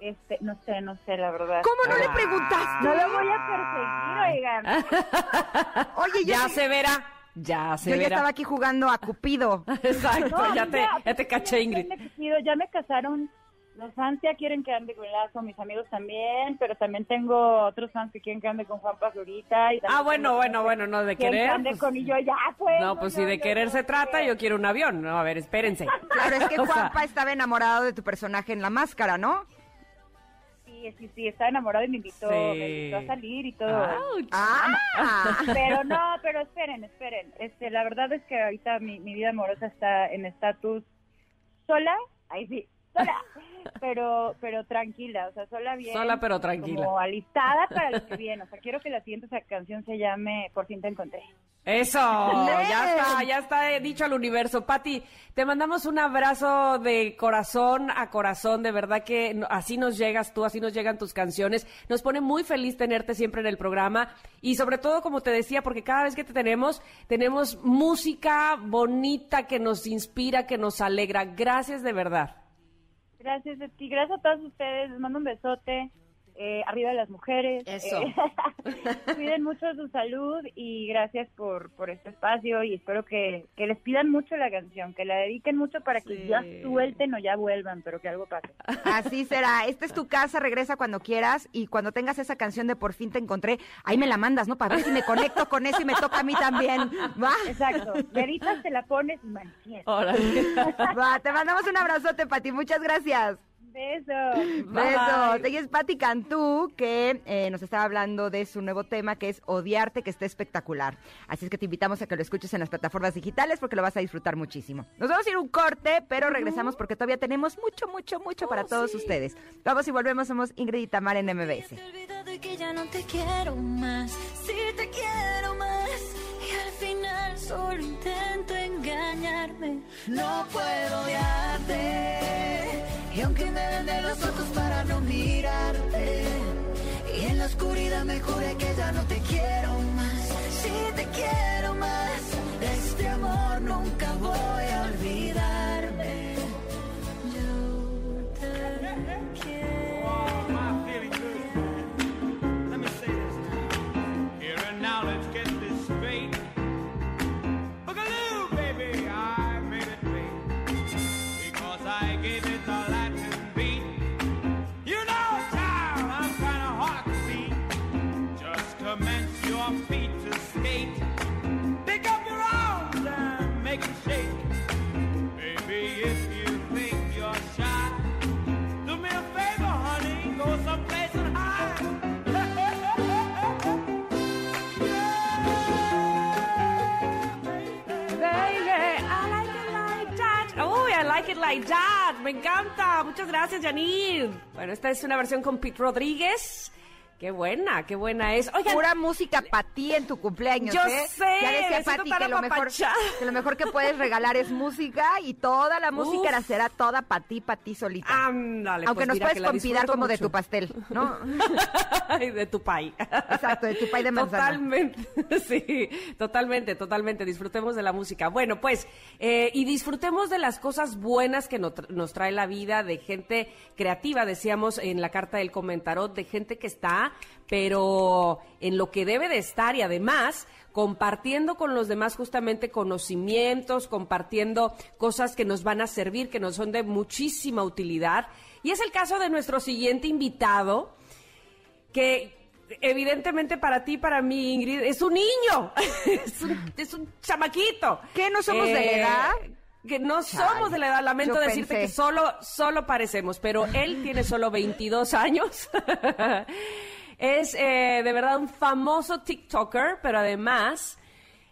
Este, no sé, no sé, la verdad. ¿Cómo no le Ah. preguntaste? No lo voy a perseguir, oigan. Oye, yo, Ya sí- se verá, ya se yo ya verá. estaba aquí jugando a Cupido. Exacto, No, ya, te, ya, ya te caché, Ingrid. Ya me casaron. Los fans ya quieren que ande con Lazo, mis amigos también, pero también tengo otros fans que quieren que ande con Juan Pazurita. Y Ah, bueno, bueno, bueno, no de que quieren que querer. ande pues- con y yo ya, pues. No, pues si de yo- querer yo- se trata, yo quiero un avión. No, a ver, espérense. Claro, es que sea, Juanpa estaba enamorado de tu personaje en La Máscara, ¿no? Sí, sí, sí, está enamorado y me invitó, Sí. me invitó a salir y todo. Ouch. Ah, Pero no, pero esperen, esperen. Este, la verdad es que ahorita mi, mi vida amorosa está en estatus sola, ahí sí, sola, pero pero tranquila, o sea, sola bien. Sola, pero tranquila. Como alistada para lo que viene. O sea, quiero que la siguiente canción se llame Por fin te encontré. Eso, ya está, ya está dicho al universo. Patti, te mandamos un abrazo de corazón a corazón, de verdad que así nos llegas tú, así nos llegan tus canciones. Nos pone muy feliz tenerte siempre en el programa y sobre todo, como te decía, porque cada vez que te tenemos, tenemos música bonita que nos inspira, que nos alegra. Gracias de verdad. Gracias a ti, gracias a todos ustedes. Les mando un besote. Eh, arriba de las mujeres. Eso. eh, cuiden mucho su salud y gracias por, por este espacio y espero que, que les pidan mucho la canción, que la dediquen mucho para que Sí. ya suelten o ya vuelvan, pero que algo pase. Así será. Esta es tu casa, regresa cuando quieras y cuando tengas esa canción de Por fin te encontré, ahí me la mandas, ¿no? Para ver si me conecto con eso y me toca a mí también. Va. Exacto. Veritas te la pones y manifiestas. Va, te mandamos un abrazote, Pati. Muchas gracias. Beso. Besos. Ella es Patti Cantú, que eh, nos estaba hablando de su nuevo tema, que es Odiarte, que está espectacular. Así es que te invitamos a que lo escuches en las plataformas digitales porque lo vas a disfrutar muchísimo. Nos vamos a ir un corte, pero regresamos porque todavía tenemos mucho, mucho, mucho para todos ustedes. Vamos y volvemos. Somos Ingrid y Tamar en MBS. Te he olvidado y que ya no te quiero más. Sí te quiero más. Y al final solo intento engañarme. No puedo odiarte. Y aunque me den de los ojos para no mirarte. Y en la oscuridad me juré que ya no te quiero más. Sí te quiero más. Este amor nunca voy Like that. Me encanta. Muchas gracias, Janine. Bueno, esta es una versión con Pete Rodríguez. Qué buena, qué buena es. Oigan, Pura música para ti en tu cumpleaños, Yo ¿eh? sé, Ya decía Pati que lo, mejor, que lo mejor que puedes regalar es música y toda la música Uf. la será toda para ti, para ti solita. ándale. Aunque pues nos mira, puedes convidar como de tu pastel, ¿no? De tu pay. Exacto, de tu pay de manzana. Totalmente, sí, totalmente, totalmente. Disfrutemos de la música. Bueno, pues, eh, y disfrutemos de las cosas buenas que no- nos trae la vida, de gente creativa, decíamos en la carta del comentarot, de gente que está, pero en lo que debe de estar y además compartiendo con los demás justamente conocimientos, compartiendo cosas que nos van a servir, que nos son de muchísima utilidad. Y es el caso de nuestro siguiente invitado, que evidentemente para ti, para mí, Ingrid, es un niño, es, un, es un chamaquito. ¿Qué, no somos de la edad? Que no Chale, somos de la edad, lamento decirte pensé. que solo, solo parecemos, pero él tiene solo 22 años. es eh, de verdad un famoso TikToker, pero además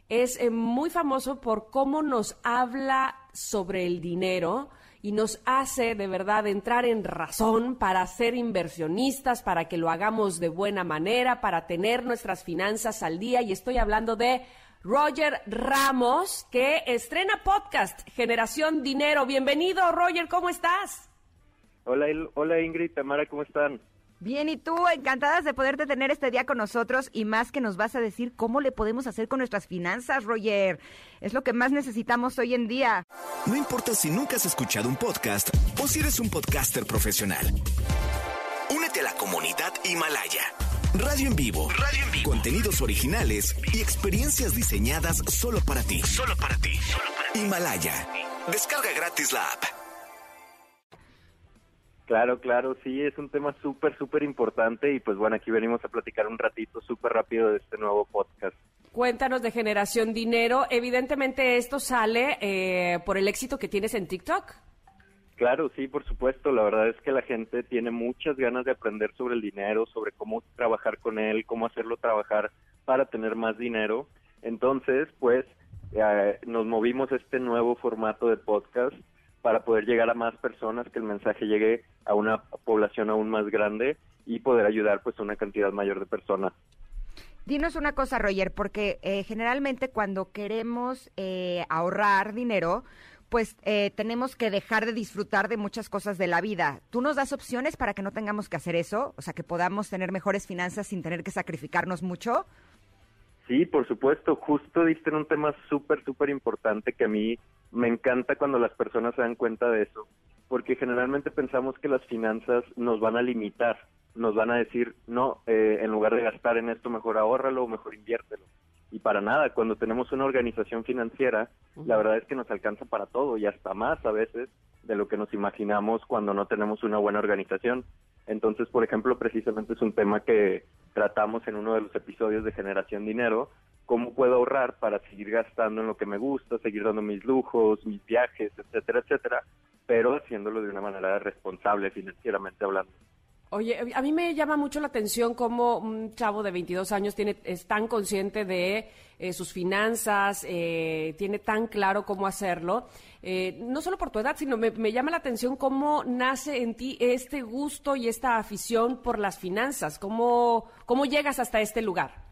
es eh, muy famoso por cómo nos habla sobre el dinero y nos hace de verdad entrar en razón para ser inversionistas, para que lo hagamos de buena manera, para tener nuestras finanzas al día. Y estoy hablando de Roger Ramos, que estrena podcast Generación Dinero. Bienvenido, Roger, ¿cómo estás? Hola, hola Ingrid, Tamara, ¿cómo están? Bien, y tú, encantadas de poderte tener este día con nosotros y más que nos vas a decir cómo le podemos hacer con nuestras finanzas, Roger. Es lo que más necesitamos hoy en día. No importa si nunca has escuchado un podcast o si eres un podcaster profesional. Únete a la comunidad Himalaya. Radio en vivo. Radio en vivo. Contenidos originales y experiencias diseñadas solo para ti. Solo para ti. Himalaya. Descarga gratis la app. Claro, claro, sí, es un tema súper, súper importante y pues bueno, aquí venimos a platicar un ratito súper rápido de este nuevo podcast. Cuéntanos de Generación Dinero. Evidentemente esto sale eh, por el éxito que tienes en TikTok. Claro, sí, por supuesto, la verdad es que la gente tiene muchas ganas de aprender sobre el dinero, sobre cómo trabajar con él, cómo hacerlo trabajar para tener más dinero. Entonces, pues, eh, nos movimos a este nuevo formato de podcast para poder llegar a más personas, que el mensaje llegue a una población aún más grande y poder ayudar pues a una cantidad mayor de personas. Dinos una cosa, Roger, porque eh, generalmente cuando queremos eh, ahorrar dinero, pues eh, tenemos que dejar de disfrutar de muchas cosas de la vida. ¿Tú nos das opciones para que no tengamos que hacer eso? O sea, que podamos tener mejores finanzas sin tener que sacrificarnos mucho. Sí, por supuesto. Justo diste en un tema súper, súper importante que a mí me encanta cuando las personas se dan cuenta de eso, porque generalmente pensamos que las finanzas nos van a limitar, nos van a decir, no, eh, en lugar de gastar en esto, mejor ahórralo o mejor inviértelo. Y para nada, cuando tenemos una organización financiera, la verdad es que nos alcanza para todo y hasta más a veces de lo que nos imaginamos cuando no tenemos una buena organización. Entonces, por ejemplo, precisamente es un tema que tratamos en uno de los episodios de Generación Dinero, cómo puedo ahorrar para seguir gastando en lo que me gusta, seguir dando mis lujos, mis viajes, etcétera, etcétera, pero haciéndolo de una manera responsable financieramente hablando. Oye, a mí me llama mucho la atención cómo un chavo de 22 años tiene, es tan consciente de eh, sus finanzas, eh, tiene tan claro cómo hacerlo. Eh, no solo por tu edad, sino me, me llama la atención cómo nace en ti este gusto y esta afición por las finanzas. ¿Cómo, cómo llegas hasta este lugar?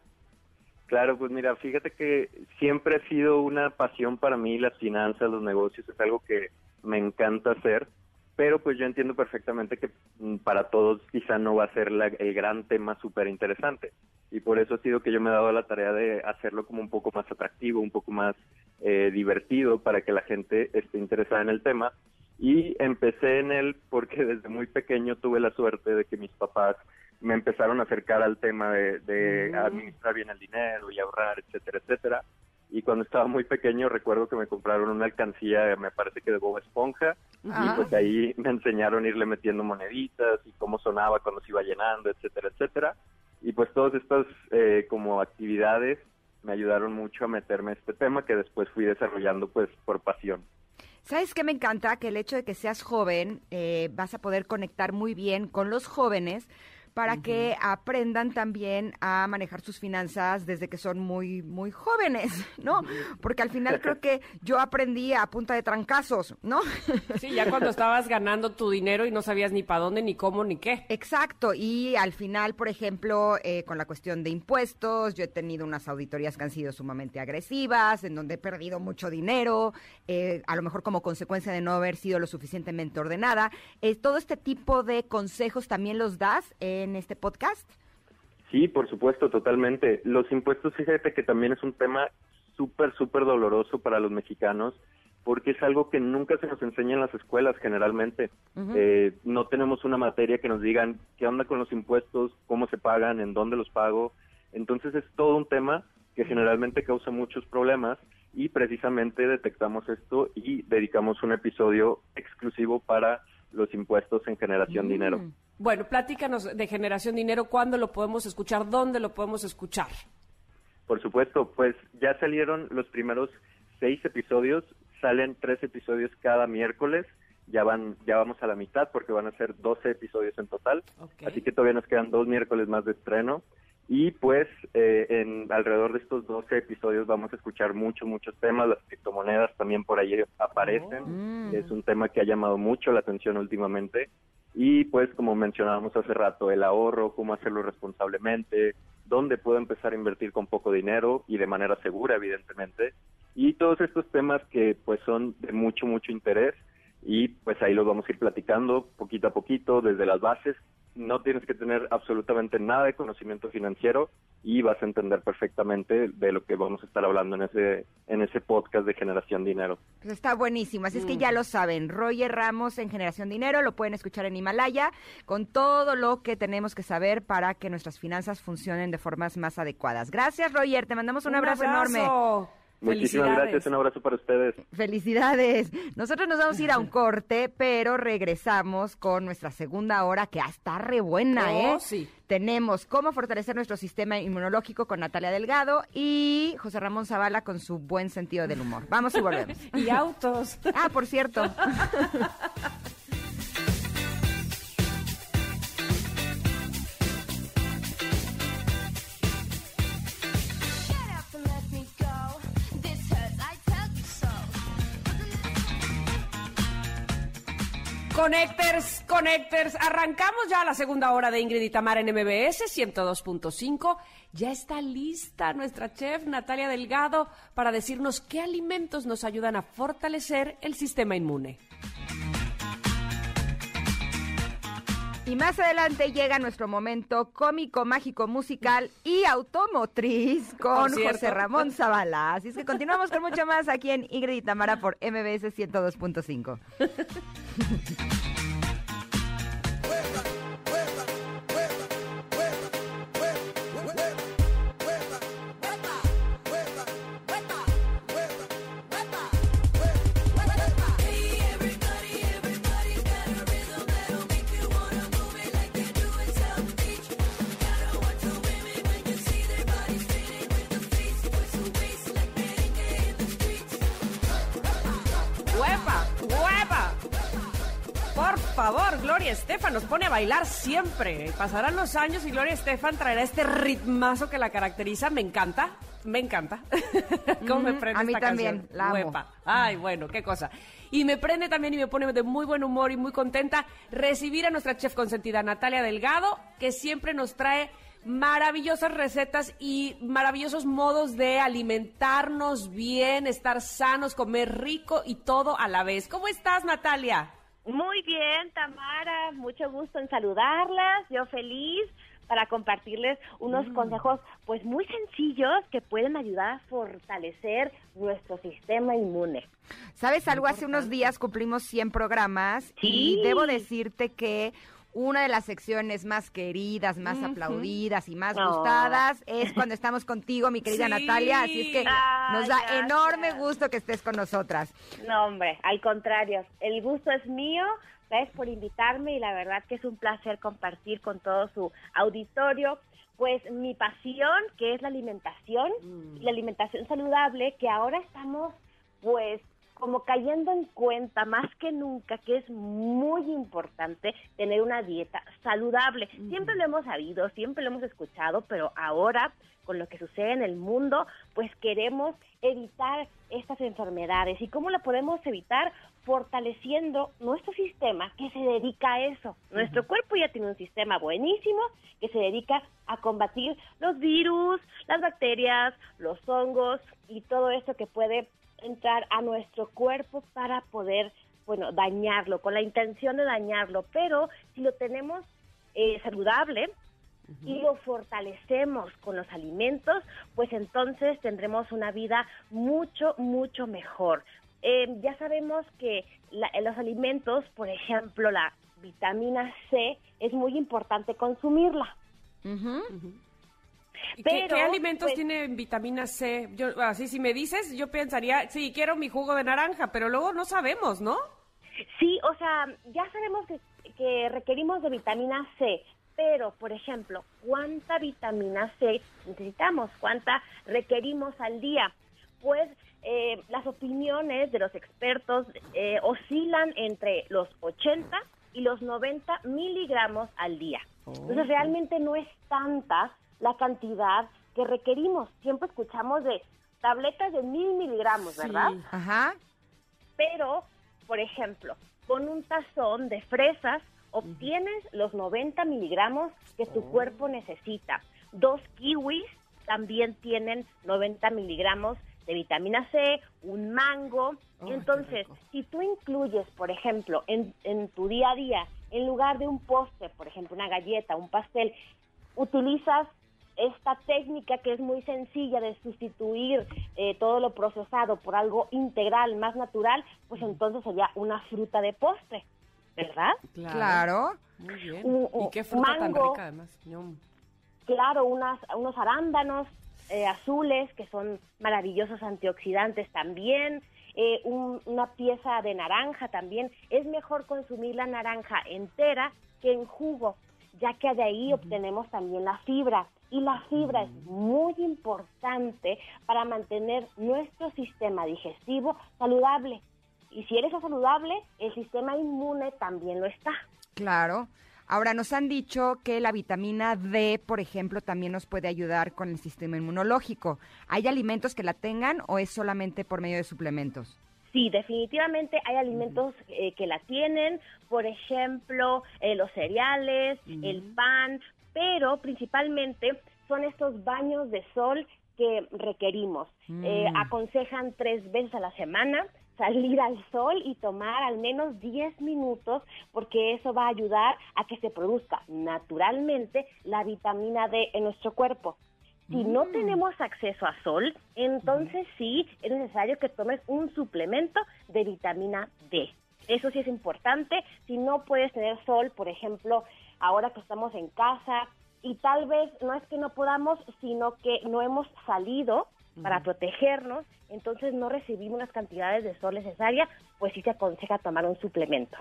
Claro, pues mira, fíjate que siempre ha sido una pasión para mí las finanzas, los negocios, es algo que me encanta hacer, pero pues yo entiendo perfectamente que mm, para todos quizá no va a ser la- el gran tema súper interesante y por eso ha sido que yo me he dado la tarea de hacerlo como un poco más atractivo, un poco más eh, divertido para que la gente esté interesada en el tema y empecé en él porque desde muy pequeño tuve la suerte de que mis papás me empezaron a acercar al tema de, de administrar bien el dinero y ahorrar, etcétera, etcétera. Y cuando estaba muy pequeño recuerdo que me compraron una alcancía, me parece que de Bob Esponja, Ah. y pues ahí me enseñaron a irle metiendo moneditas y cómo sonaba cuando se iba llenando, etcétera, etcétera. Y pues todas estas eh, como actividades me ayudaron mucho a meterme a este tema que después fui desarrollando pues por pasión. ¿Sabes qué me encanta? Que el hecho de que seas joven, eh, vas a poder conectar muy bien con los jóvenes para que aprendan también a manejar sus finanzas desde que son muy, muy jóvenes, ¿no? Porque al final creo que yo aprendí a punta de trancazos, ¿no? Sí, ya cuando estabas ganando tu dinero y no sabías ni para dónde, ni cómo, ni qué. Exacto, y al final, por ejemplo, eh, con la cuestión de impuestos, yo he tenido unas auditorías que han sido sumamente agresivas, en donde he perdido mucho dinero, eh, a lo mejor como consecuencia de no haber sido lo suficientemente ordenada. Eh, ¿Todo este tipo de consejos también los das en este podcast? Sí, por supuesto, totalmente. Los impuestos, fíjate que también es un tema súper, súper doloroso para los mexicanos porque es algo que nunca se nos enseña en las escuelas generalmente. Eh, no tenemos una materia que nos digan qué onda con los impuestos, cómo se pagan, en dónde los pago. Entonces es todo un tema que generalmente causa muchos problemas y precisamente detectamos esto y dedicamos un episodio exclusivo para los impuestos en generación dinero. Bueno, platícanos de Generación Dinero, ¿cuándo lo podemos escuchar? ¿Dónde lo podemos escuchar? Por supuesto, pues ya salieron los primeros seis episodios, salen tres episodios cada miércoles, ya van, ya vamos a la mitad porque van a ser 12 episodios en total, así que todavía nos quedan dos miércoles más de estreno. Y pues eh, en alrededor de estos 12 episodios vamos a escuchar muchos, muchos temas, las criptomonedas también por ahí aparecen, es un tema que ha llamado mucho la atención últimamente y pues como mencionábamos hace rato, el ahorro, cómo hacerlo responsablemente, dónde puedo empezar a invertir con poco dinero y de manera segura, evidentemente. Y todos estos temas que pues son de mucho, mucho interés y pues ahí los vamos a ir platicando poquito a poquito desde las bases. No tienes que tener absolutamente nada de conocimiento financiero y vas a entender perfectamente de lo que vamos a estar hablando en ese en ese podcast de Generación Dinero. Pues está buenísimo, así es que ya lo saben. Roger Ramos en Generación Dinero, lo pueden escuchar en Himalaya, con todo lo que tenemos que saber para que nuestras finanzas funcionen de formas más adecuadas. Gracias, Roger, te mandamos un, abrazo, enorme. Muchísimas gracias, un abrazo para ustedes. Felicidades. Nosotros nos vamos a ir a un corte, pero regresamos con nuestra segunda hora, que está re buena, Oh, ¿eh? sí. Tenemos cómo fortalecer nuestro sistema inmunológico con Natalia Delgado y José Ramón Zavala con su buen sentido del humor. Vamos y volvemos. y autos. Ah, por cierto. Connectors, Connectors, arrancamos ya la segunda hora de Ingrid y en MBS 102.5. Ya está lista nuestra chef Natalia Delgado para decirnos qué alimentos nos ayudan a fortalecer el sistema inmune. Y más adelante llega nuestro momento cómico, mágico, musical y automotriz con. José Ramón Zavala. Así es que continuamos con mucho más aquí en Ingrid y Tamara por MBS 102.5. bailar siempre. Pasarán los años y Gloria Estefan traerá este ritmazo que la caracteriza. Me encanta, me encanta. ¿Cómo me Mm, prende a mí esta también, canción? la amo. Huepa. Ay, bueno, qué cosa. Y me prende también y me pone de muy buen humor y muy contenta recibir a nuestra chef consentida Natalia Delgado, que siempre nos trae maravillosas recetas y maravillosos modos de alimentarnos bien, estar sanos, comer rico y todo a la vez. ¿Cómo estás, Natalia? Muy bien, Tamara, mucho gusto en saludarlas, yo feliz para compartirles unos consejos pues muy sencillos que pueden ayudar a fortalecer nuestro sistema inmune. ¿Sabes algo? Hace unos días cumplimos 100 programas Sí. y debo decirte que una de las secciones más queridas, más aplaudidas y más No. gustadas es cuando estamos contigo, mi querida Sí. Natalia. Así es que nos da gracias. enorme gusto que estés con nosotras. No, hombre, al contrario, el gusto es mío. Gracias por invitarme y la verdad que es un placer compartir con todo su auditorio pues mi pasión, que es la alimentación, la alimentación saludable, que ahora estamos pues como cayendo en cuenta más que nunca que es muy importante tener una dieta saludable. Siempre lo hemos sabido, siempre lo hemos escuchado, pero ahora con lo que sucede en el mundo, pues queremos evitar estas enfermedades. ¿Y cómo la podemos evitar? Fortaleciendo nuestro sistema que se dedica a eso. Nuestro cuerpo ya tiene un sistema buenísimo que se dedica a combatir los virus, las bacterias, los hongos y todo esto que puede entrar a nuestro cuerpo para poder, bueno, dañarlo, con la intención de dañarlo. Pero si lo tenemos eh, saludable, y lo fortalecemos con los alimentos, pues entonces tendremos una vida mucho, mucho mejor. Eh, ya sabemos que la- los alimentos, por ejemplo, la vitamina C, es muy importante consumirla. ¿Y ¿Qué, Pero, qué alimentos pues- tienen vitamina C? Yo, así, si me dices, yo pensaría, sí, quiero mi jugo de naranja, pero luego no sabemos, ¿no? Sí, o sea, ya sabemos que, que requerimos de vitamina C, pero, por ejemplo, ¿cuánta vitamina C necesitamos? ¿Cuánta requerimos al día? Pues eh, las opiniones de los expertos eh, oscilan entre los 80 y los 90 miligramos al día. Entonces, realmente no es tanta la cantidad que requerimos. Siempre escuchamos de tabletas de mil miligramos, ¿verdad? Ajá. Pero, por ejemplo, con un tazón de fresas obtienes los 90 miligramos que tu cuerpo necesita. Dos kiwis también tienen 90 miligramos de vitamina C, un mango. Entonces, si tú incluyes, por ejemplo, en, en tu día a día, en lugar de un postre, por ejemplo, una galleta, un pastel, utilizas esta técnica que es muy sencilla de sustituir eh, todo lo procesado por algo integral, más natural, pues entonces sería una fruta de postre, ¿verdad? Claro. Muy bien. Un- y qué fruta tan rica, además. Claro, unas, unos arándanos eh, azules que son maravillosos antioxidantes también, eh, un- una pieza de naranja también. Es mejor consumir la naranja entera que en jugo, ya que de ahí obtenemos también la fibra. Y la fibra es muy importante para mantener nuestro sistema digestivo saludable. Y si eres saludable, el sistema inmune también lo está. Claro. Ahora, nos han dicho que la vitamina D, por ejemplo, también nos puede ayudar con el sistema inmunológico. ¿Hay alimentos que la tengan o es solamente por medio de suplementos? Sí, definitivamente hay alimentos eh, que la tienen, por ejemplo, eh, los cereales, el pan, pero principalmente son estos baños de sol que requerimos. Eh, Mm. aconsejan tres veces a la semana salir al sol y tomar al menos 10 minutos porque eso va a ayudar a que se produzca naturalmente la vitamina D en nuestro cuerpo. Si no Mm. tenemos acceso a sol, entonces sí es necesario que tomes un suplemento de vitamina D. Eso sí es importante. Si no puedes tener sol, por ejemplo, ahora que estamos en casa y tal vez no es que no podamos, sino que no hemos salido para protegernos, entonces no recibimos las cantidades de sol necesarias, pues sí se aconseja tomar un suplemento.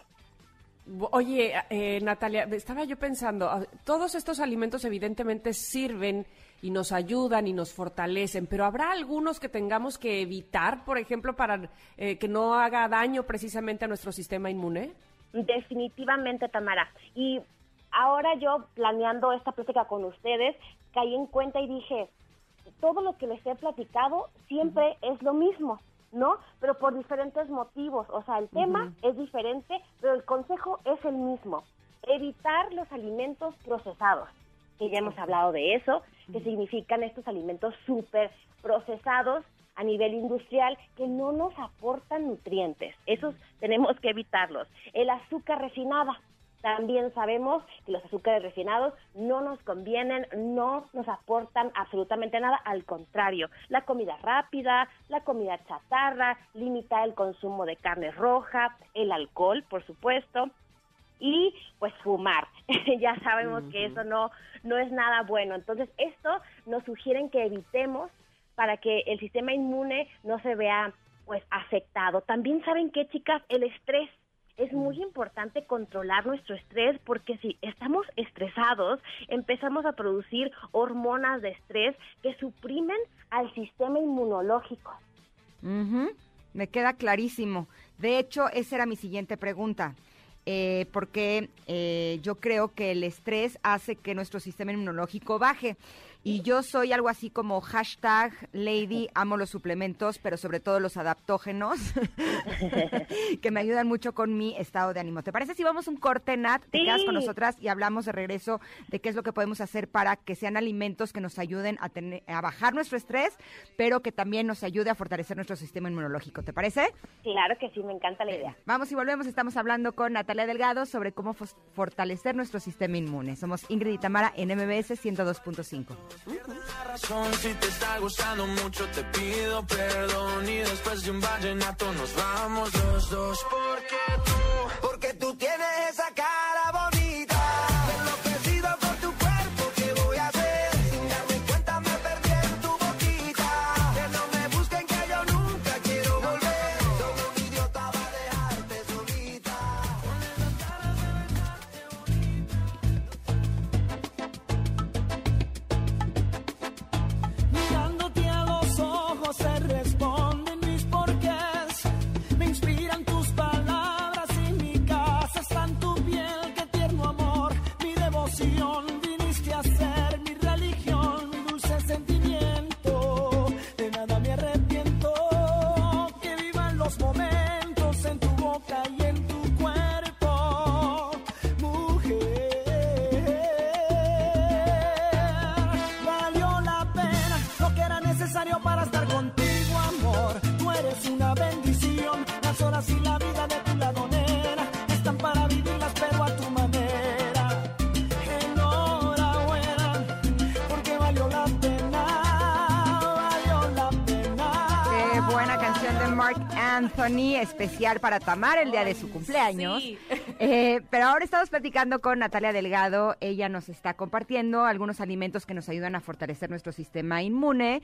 Oye, eh, Natalia, estaba yo pensando, ah, todos estos alimentos evidentemente sirven y nos ayudan y nos fortalecen, pero ¿habrá algunos que tengamos que evitar, por ejemplo, para eh, que no haga daño precisamente a nuestro sistema inmune? Definitivamente, Tamara. Y ahora yo, planeando esta plática con ustedes, caí en cuenta y dije, todo lo que les he platicado siempre es lo mismo, ¿no? Pero por diferentes motivos. O sea, el tema es diferente, pero el consejo es el mismo. Evitar los alimentos procesados, que ya hemos hablado de eso, que significan estos alimentos súper procesados a nivel industrial que no nos aportan nutrientes. Esos tenemos que evitarlos. El azúcar refinada. También sabemos que los azúcares refinados no nos convienen, no nos aportan absolutamente nada, al contrario, la comida rápida, la comida chatarra, limitar el consumo de carne roja, el alcohol, por supuesto, y pues fumar. ya sabemos que eso no, no es nada bueno. Entonces, esto nos sugieren que evitemos para que el sistema inmune no se vea pues afectado. También saben que, chicas, el estrés es muy importante controlar nuestro estrés porque si estamos estresados, empezamos a producir hormonas de estrés que suprimen al sistema inmunológico. Ujú, Me queda clarísimo. De hecho, esa era mi siguiente pregunta. Eh, porque eh, yo creo que el estrés hace que nuestro sistema inmunológico baje. Y yo soy algo así como hashtag Lady, amo los suplementos, pero sobre todo los adaptógenos, que me ayudan mucho con mi estado de ánimo. ¿Te parece si vamos un corte, Nat? Te quedas con nosotras y hablamos de regreso de qué es lo que podemos hacer para que sean alimentos que nos ayuden a, tener, a bajar nuestro estrés, pero que también nos ayude a fortalecer nuestro sistema inmunológico. ¿Te parece? Claro que sí, me encanta la idea. Vamos y volvemos. Estamos hablando con Natalia Delgado sobre cómo fortalecer nuestro sistema inmune. Somos Ingrid y Tamara en MBS 102.5. Razón, si te está gustando mucho te pido perdón y después de un vallenato nos vamos los dos. Porque tú, porque tú tienes esa cara Especial para Tamara el día de su cumpleaños. Eh, pero ahora estamos platicando con Natalia Delgado. Ella nos está compartiendo algunos alimentos que nos ayudan a fortalecer nuestro sistema inmune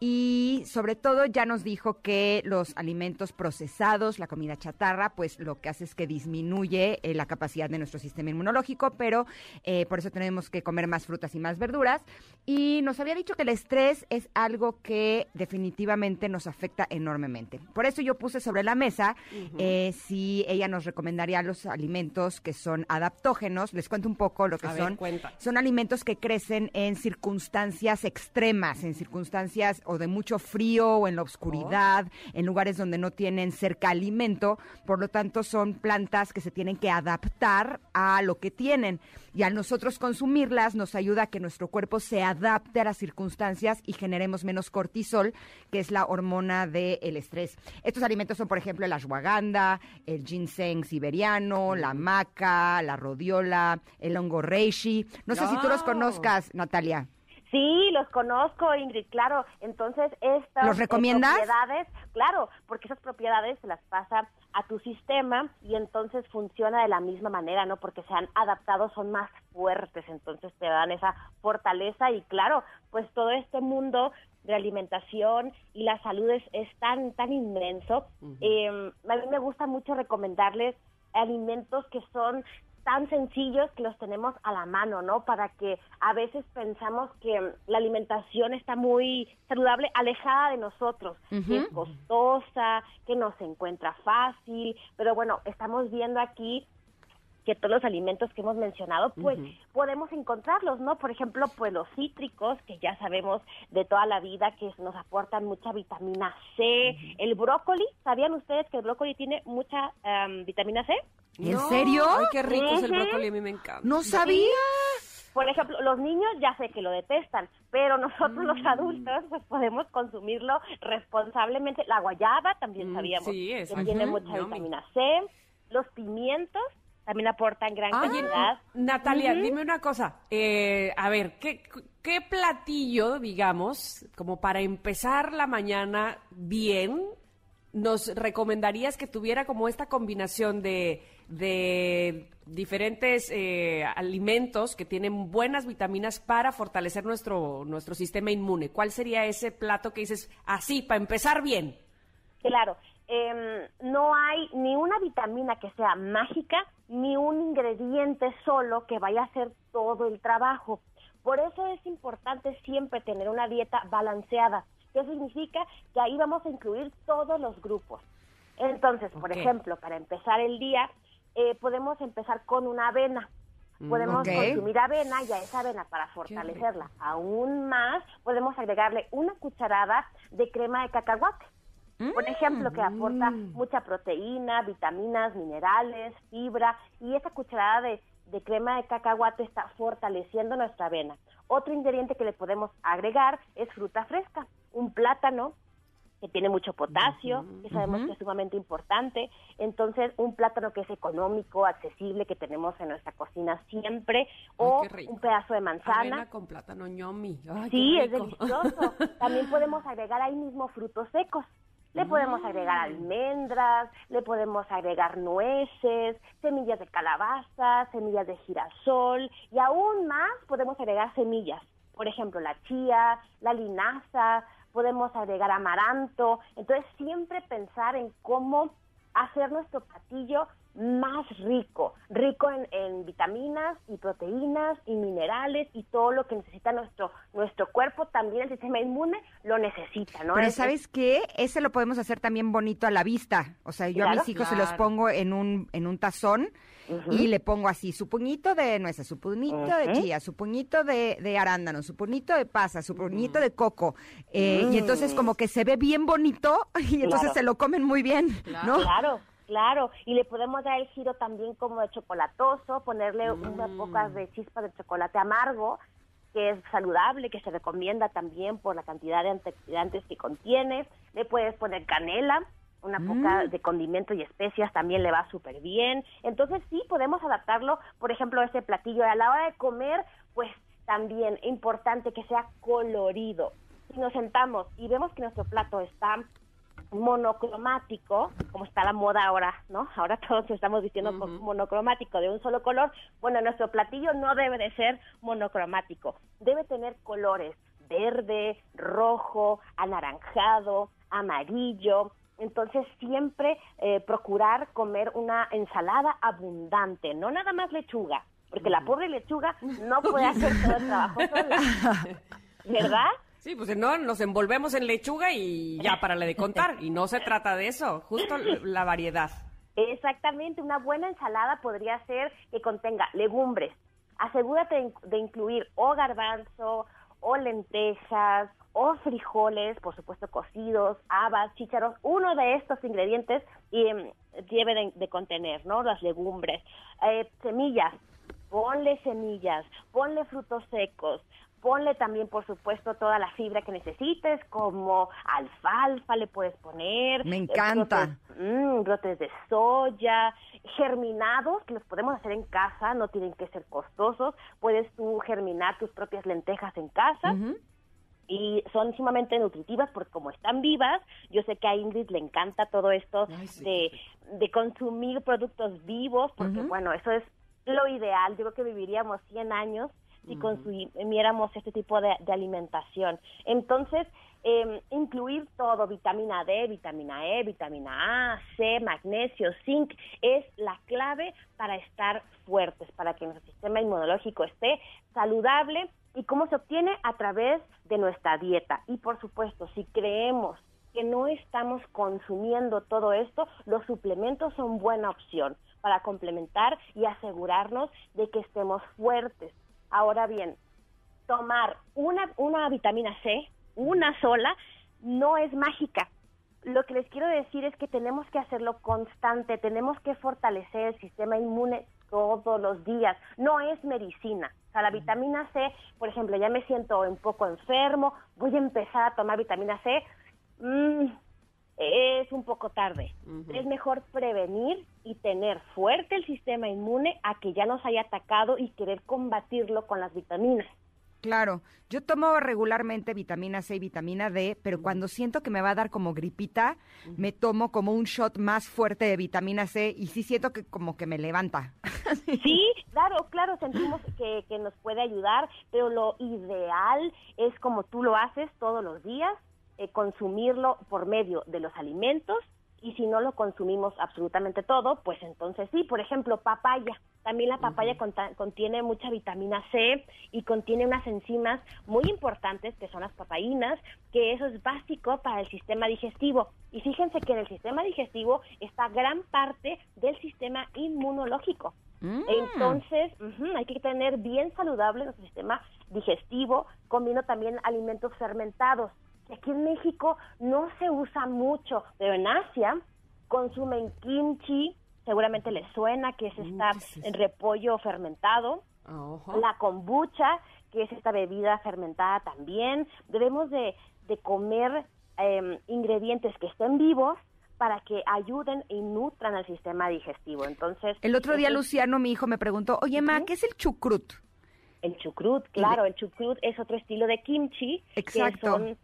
y sobre todo ya nos dijo que los alimentos procesados, la comida chatarra, pues lo que hace es que disminuye eh, la capacidad de nuestro sistema inmunológico, pero eh, por eso tenemos que comer más frutas y más verduras. Y nos había dicho que el estrés es algo que definitivamente nos afecta enormemente. Por eso yo puse sobre la mesa Ujú. eh, si ella nos recomendaría los alimentos alimentos que son adaptógenos. Les cuento un poco lo que A son. Son alimentos que crecen en circunstancias extremas, en circunstancias o de mucho frío o en la oscuridad, en lugares donde no tienen cerca alimento. Por lo tanto, son plantas que se tienen que adaptar a lo que tienen. Y al nosotros consumirlas nos ayuda a que nuestro cuerpo se adapte a las circunstancias y generemos menos cortisol, que es la hormona del estrés. Estos alimentos son, por ejemplo, el ashwagandha, el ginseng siberiano, la maca, la rodiola, el hongo reishi. No sé si tú los conozcas, Natalia. Sí, los conozco, Ingrid, claro. Entonces, estas ¿Los eh, recomiendas? propiedades, claro, porque esas propiedades se las pasa a tu sistema y entonces funciona de la misma manera, ¿no? Porque se han adaptado, son más fuertes, entonces te dan esa fortaleza y claro, pues todo este mundo de alimentación y la salud es, es tan, tan inmenso. Eh, a mí me gusta mucho recomendarles alimentos que son tan sencillos que los tenemos a la mano, ¿no? Para que a veces pensamos que mm, la alimentación está muy saludable, alejada de nosotros, que es costosa, que no se encuentra fácil, pero bueno, estamos viendo aquí que todos los alimentos que hemos mencionado, pues podemos encontrarlos, ¿no? Por ejemplo, pues los cítricos, que ya sabemos de toda la vida que nos aportan mucha vitamina C, el brócoli, ¿sabían ustedes que el brócoli tiene mucha vitamina C? ¿En serio? Ay, qué rico es el brócoli, a mí me encanta. No sabía. Por ejemplo, los niños ya sé que lo detestan, pero nosotros los adultos pues podemos consumirlo responsablemente. La guayaba también Mm, sabíamos sí, que tiene mucha yummy. vitamina C. Los pimientos también aportan gran cantidad. Natalia, dime una cosa. eh, a ver, ¿qué, ¿qué platillo, digamos, como para empezar la mañana bien, nos recomendarías que tuviera como esta combinación de, de diferentes eh, alimentos que tienen buenas vitaminas para fortalecer nuestro, nuestro sistema inmune? ¿Cuál sería ese plato que dices así, para empezar bien? Claro, em, no hay ni una vitamina que sea mágica, ni un ingrediente solo que vaya a hacer todo el trabajo. Por eso es importante siempre tener una dieta balanceada. ¿Qué significa? Que ahí vamos a incluir todos los grupos. Entonces, por ejemplo, para empezar el día, eh, podemos empezar con una avena. Mm, Podemos consumir avena y a esa avena para fortalecerla aún más, podemos agregarle una cucharada de crema de cacahuate. Por ejemplo, que aporta mucha proteína, vitaminas, minerales, fibra, y esa cucharada de, de crema de cacahuate está fortaleciendo nuestra avena. Otro ingrediente que le podemos agregar es fruta fresca, un plátano que tiene mucho potasio, que sabemos que es sumamente importante. Entonces, un plátano que es económico, accesible, que tenemos en nuestra cocina siempre, o un pedazo de manzana. Avena con plátano ñomi. Ay, Sí, es delicioso. También podemos agregar ahí mismo frutos secos. Le podemos agregar almendras, le podemos agregar nueces, semillas de calabaza, semillas de girasol y aún más podemos agregar semillas. Por ejemplo, la chía, la linaza, podemos agregar amaranto. Entonces, siempre pensar en cómo hacer nuestro platillo más rico, rico en, en vitaminas y proteínas y minerales y todo lo que necesita nuestro nuestro cuerpo, también el sistema inmune lo necesita, ¿no? Pero Es- ¿sabes qué? Ese lo podemos hacer también bonito a la vista. O sea, yo a mis hijos se los pongo en un, en un tazón y le pongo así su puñito de nueces, su puñito de chía, su puñito de, de arándano, su puñito de pasa, su puñito de coco. Eh, Y entonces Mm. como que se ve bien bonito y entonces Claro. se lo comen muy bien, ¿no? Claro, claro. Y le podemos dar el giro también como de chocolatoso, ponerle unas Mm. pocas de chispas de chocolate amargo, que es saludable, que se recomienda también por la cantidad de antioxidantes que contiene. Le puedes poner canela, una poca Mm. de condimento y especias también le va súper bien. Entonces sí podemos adaptarlo, por ejemplo, a ese platillo. A la hora de comer, pues también importante que sea colorido. Si nos sentamos y vemos que nuestro plato está monocromático, como está la moda ahora, ¿no? Ahora todos estamos vistiendo con monocromático de un solo color. Bueno, nuestro platillo no debe de ser monocromático, debe tener colores verde, rojo, anaranjado, amarillo. Entonces siempre eh, procurar comer una ensalada abundante, no nada más lechuga, porque la pobre lechuga no puede hacer todo el trabajo sola, ¿verdad? Sí, pues no, nos envolvemos en lechuga y ya para de contar. Y no se trata de eso, justo la variedad. Exactamente, una buena ensalada podría ser que contenga legumbres. Asegúrate de, incluir o garbanzo, o lentejas, o frijoles, por supuesto cocidos, habas, chícharos, uno de estos ingredientes y, em, debe de, de contener, ¿no? Las legumbres, Eh, semillas, ponle semillas, ponle frutos secos, ponle también, por supuesto, toda la fibra que necesites, como alfalfa le puedes poner. Me eh, encanta. brotes, mm, brotes de soya, germinados, que los podemos hacer en casa, no tienen que ser costosos. Puedes tú germinar tus propias lentejas en casa y son sumamente nutritivas porque como están vivas, yo sé que a Ingrid le encanta todo esto de, de consumir productos vivos, porque bueno, eso es lo ideal, yo creo que viviríamos 100 años si consumiéramos este tipo de, de alimentación. Entonces, eh, incluir todo, vitamina D, vitamina E, vitamina A, C, magnesio, zinc, es la clave para estar fuertes, para que nuestro sistema inmunológico esté saludable. ¿Y cómo se obtiene? A través de nuestra dieta. Y por supuesto, si creemos que no estamos consumiendo todo esto, los suplementos son buena opción para complementar y asegurarnos de que estemos fuertes. Ahora bien, tomar una, una vitamina C, una sola, no es mágica. Lo que les quiero decir es que tenemos que hacerlo constante, tenemos que fortalecer el sistema inmune todos los días. No es medicina. O sea, la vitamina C, por ejemplo, ya me siento un poco enfermo, voy a empezar a tomar vitamina C. Mm, es un poco tarde. Es mejor prevenir y tener fuerte el sistema inmune a que ya nos haya atacado y querer combatirlo con las vitaminas. Claro, yo tomo regularmente vitamina C y vitamina D, pero cuando siento que me va a dar como gripita, me tomo como un shot más fuerte de vitamina C y sí siento que como que me levanta. Sí, claro, claro, sentimos que, que nos puede ayudar, pero lo ideal es como tú lo haces todos los días, eh, consumirlo por medio de los alimentos y si no lo consumimos absolutamente todo, pues entonces sí, por ejemplo, papaya. También la papaya conta- contiene mucha vitamina C y contiene unas enzimas muy importantes que son las papaínas, que eso es básico para el sistema digestivo. Y fíjense que en el sistema digestivo está gran parte del sistema inmunológico. Entonces, ujú, hay que tener bien saludable nuestro sistema digestivo, comiendo también alimentos fermentados. Que Aquí en México no se usa mucho, pero en Asia consumen kimchi, seguramente les suena que es esta el repollo fermentado, la kombucha, que es esta bebida fermentada también. Debemos de, de comer em, ingredientes que estén vivos para que ayuden y nutran al sistema digestivo. Entonces, El otro día Luciano, mi hijo, me preguntó, oye, Ma, ¿qué es el chucrut? El chucrut, claro, el chucrut es otro estilo de kimchi. Exacto. Que son,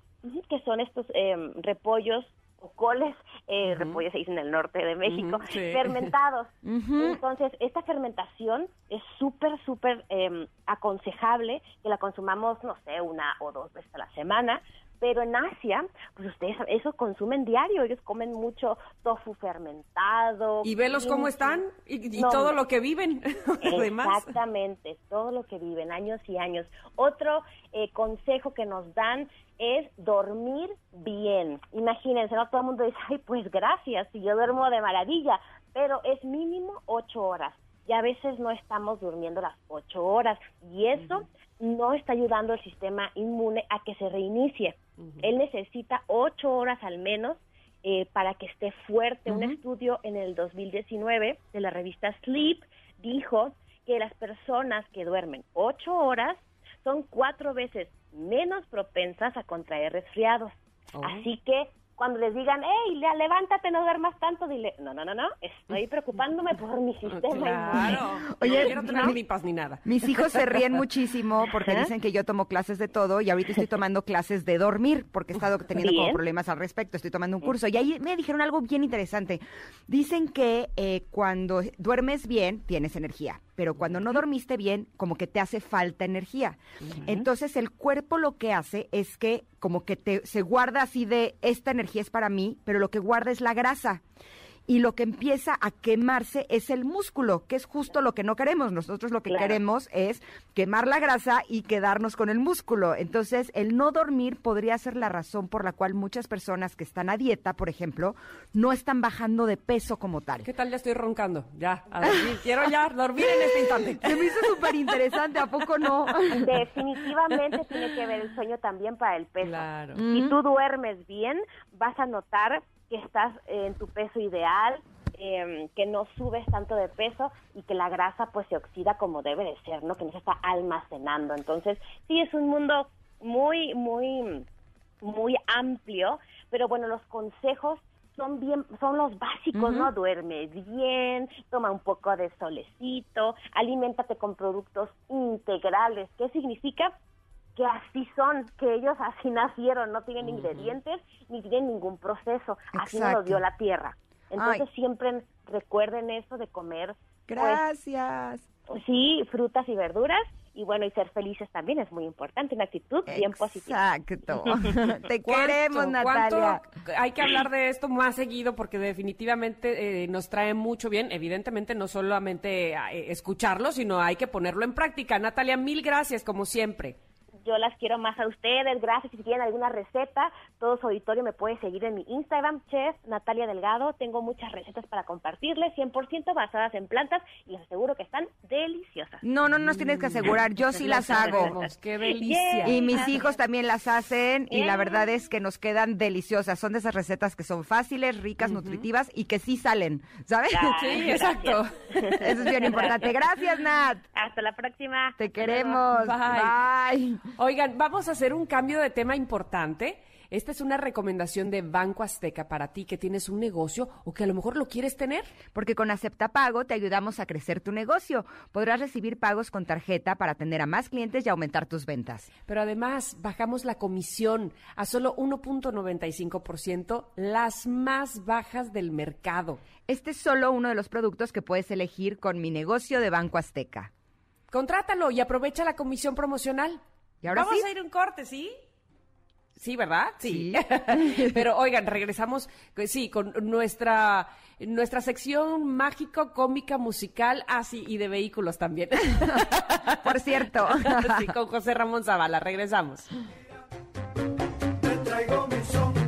que son estos em, repollos o coles, eh, repollos se dice en el norte de México, sí. fermentados. Entonces, esta fermentación es súper, súper em, aconsejable que la consumamos, no sé, una o dos veces a la semana. Pero en Asia, pues ustedes eso consumen diario. Ellos comen mucho tofu fermentado. Y velos cómo están y, y No, todo lo que viven. Exactamente, todo lo que viven, años y años. Otro eh, consejo que nos dan es dormir bien. Imagínense, no todo el mundo dice, ay, pues gracias, si yo duermo de maravilla, pero es mínimo ocho horas. Y a veces no estamos durmiendo las ocho horas. Y eso no está ayudando al sistema inmune a que se reinicie. Él necesita ocho horas al menos eh, para que esté fuerte. Un estudio en el 2019 de la revista Sleep dijo que las personas que duermen ocho horas son cuatro veces menos propensas a contraer resfriados. Oh. Así que cuando les digan, hey, le- levántate, no duermas tanto, dile, no, no, no, no, estoy preocupándome por mi sistema Claro. Oye, no quiero tener mi- gripas ni nada. Mis hijos se ríen muchísimo porque dicen que yo tomo clases de todo y ahorita estoy tomando clases de dormir porque he estado teniendo como problemas al respecto. Estoy tomando un curso y ahí me dijeron algo bien interesante. Dicen que eh, cuando duermes bien tienes energía, pero cuando no dormiste bien como que te hace falta energía. Entonces el cuerpo lo que hace es que como que te, se guarda así de esta energía es para mí, pero lo que guarda es la grasa. Y lo que empieza a quemarse es el músculo, que es justo lo que no queremos. Nosotros lo que Claro. queremos es quemar la grasa y quedarnos con el músculo. Entonces, el no dormir podría ser la razón por la cual muchas personas que están a dieta, por ejemplo, no están bajando de peso como tal. ¿Qué tal? Ya estoy roncando. Ya, a dormir. Quiero ya dormir en este instante. Se me hizo súper interesante, ¿a poco no? Definitivamente tiene que ver el sueño también para el peso. Claro. Si tú duermes bien, vas a notar que estás en tu peso ideal, eh, que no subes tanto de peso y que la grasa pues se oxida como debe de ser, ¿no? Que no se está almacenando. Entonces, sí es un mundo muy, muy, muy amplio, pero bueno, los consejos son bien, son los básicos, ¿no? Duerme bien, toma un poco de solecito, aliméntate con productos integrales. ¿Qué significa? Que así son, que ellos así nacieron, no tienen ingredientes ni tienen ningún proceso, así nos lo dio la tierra. Entonces Ay. siempre recuerden eso de comer, pues, Gracias. sí, frutas y verduras y bueno, y ser felices también es muy importante, una actitud bien positiva. Exacto. Te ¿Cuánto- queremos, Natalia. hay que hablar de esto más seguido porque definitivamente eh, nos trae mucho bien. Evidentemente no solamente eh, escucharlo, sino hay que ponerlo en práctica. Natalia, mil gracias como siempre. Yo las quiero más a ustedes, gracias. Si quieren alguna receta, todo su auditorio me puede seguir en mi Instagram, chef Natalia Delgado. Tengo muchas recetas para compartirles, 100% basadas en plantas y les aseguro que están deliciosas. No, no nos tienes que asegurar, yo sí las hago. qué delicia. Y mis hijos también las hacen y la verdad es que nos quedan deliciosas. Son de esas recetas que son fáciles, ricas, nutritivas y que sí salen, ¿sabes? Sí, exacto. Eso es bien importante. Gracias, Nat. Hasta la próxima. Te queremos. Bye. Bye. Oigan, vamos a hacer un cambio de tema importante. Esta es una recomendación de Banco Azteca para ti que tienes un negocio o que a lo mejor lo quieres tener. Porque con Acepta Pago te ayudamos a crecer tu negocio. Podrás recibir pagos con tarjeta para atender a más clientes y aumentar tus ventas. Pero además bajamos la comisión a solo 1.95%, las más bajas del mercado. Este es solo uno de los productos que puedes elegir con mi negocio de Banco Azteca. Contrátalo y aprovecha la comisión promocional. ¿Y ahora Vamos sí? a ir a un corte, ¿sí? Sí, ¿verdad? Sí. Sí. Pero oigan, regresamos, eh, sí, con nuestra nuestra sección mágico, cómica, musical, así y de vehículos también. Por cierto. sí, con José Ramón Zavala. Regresamos. Te traigo mi son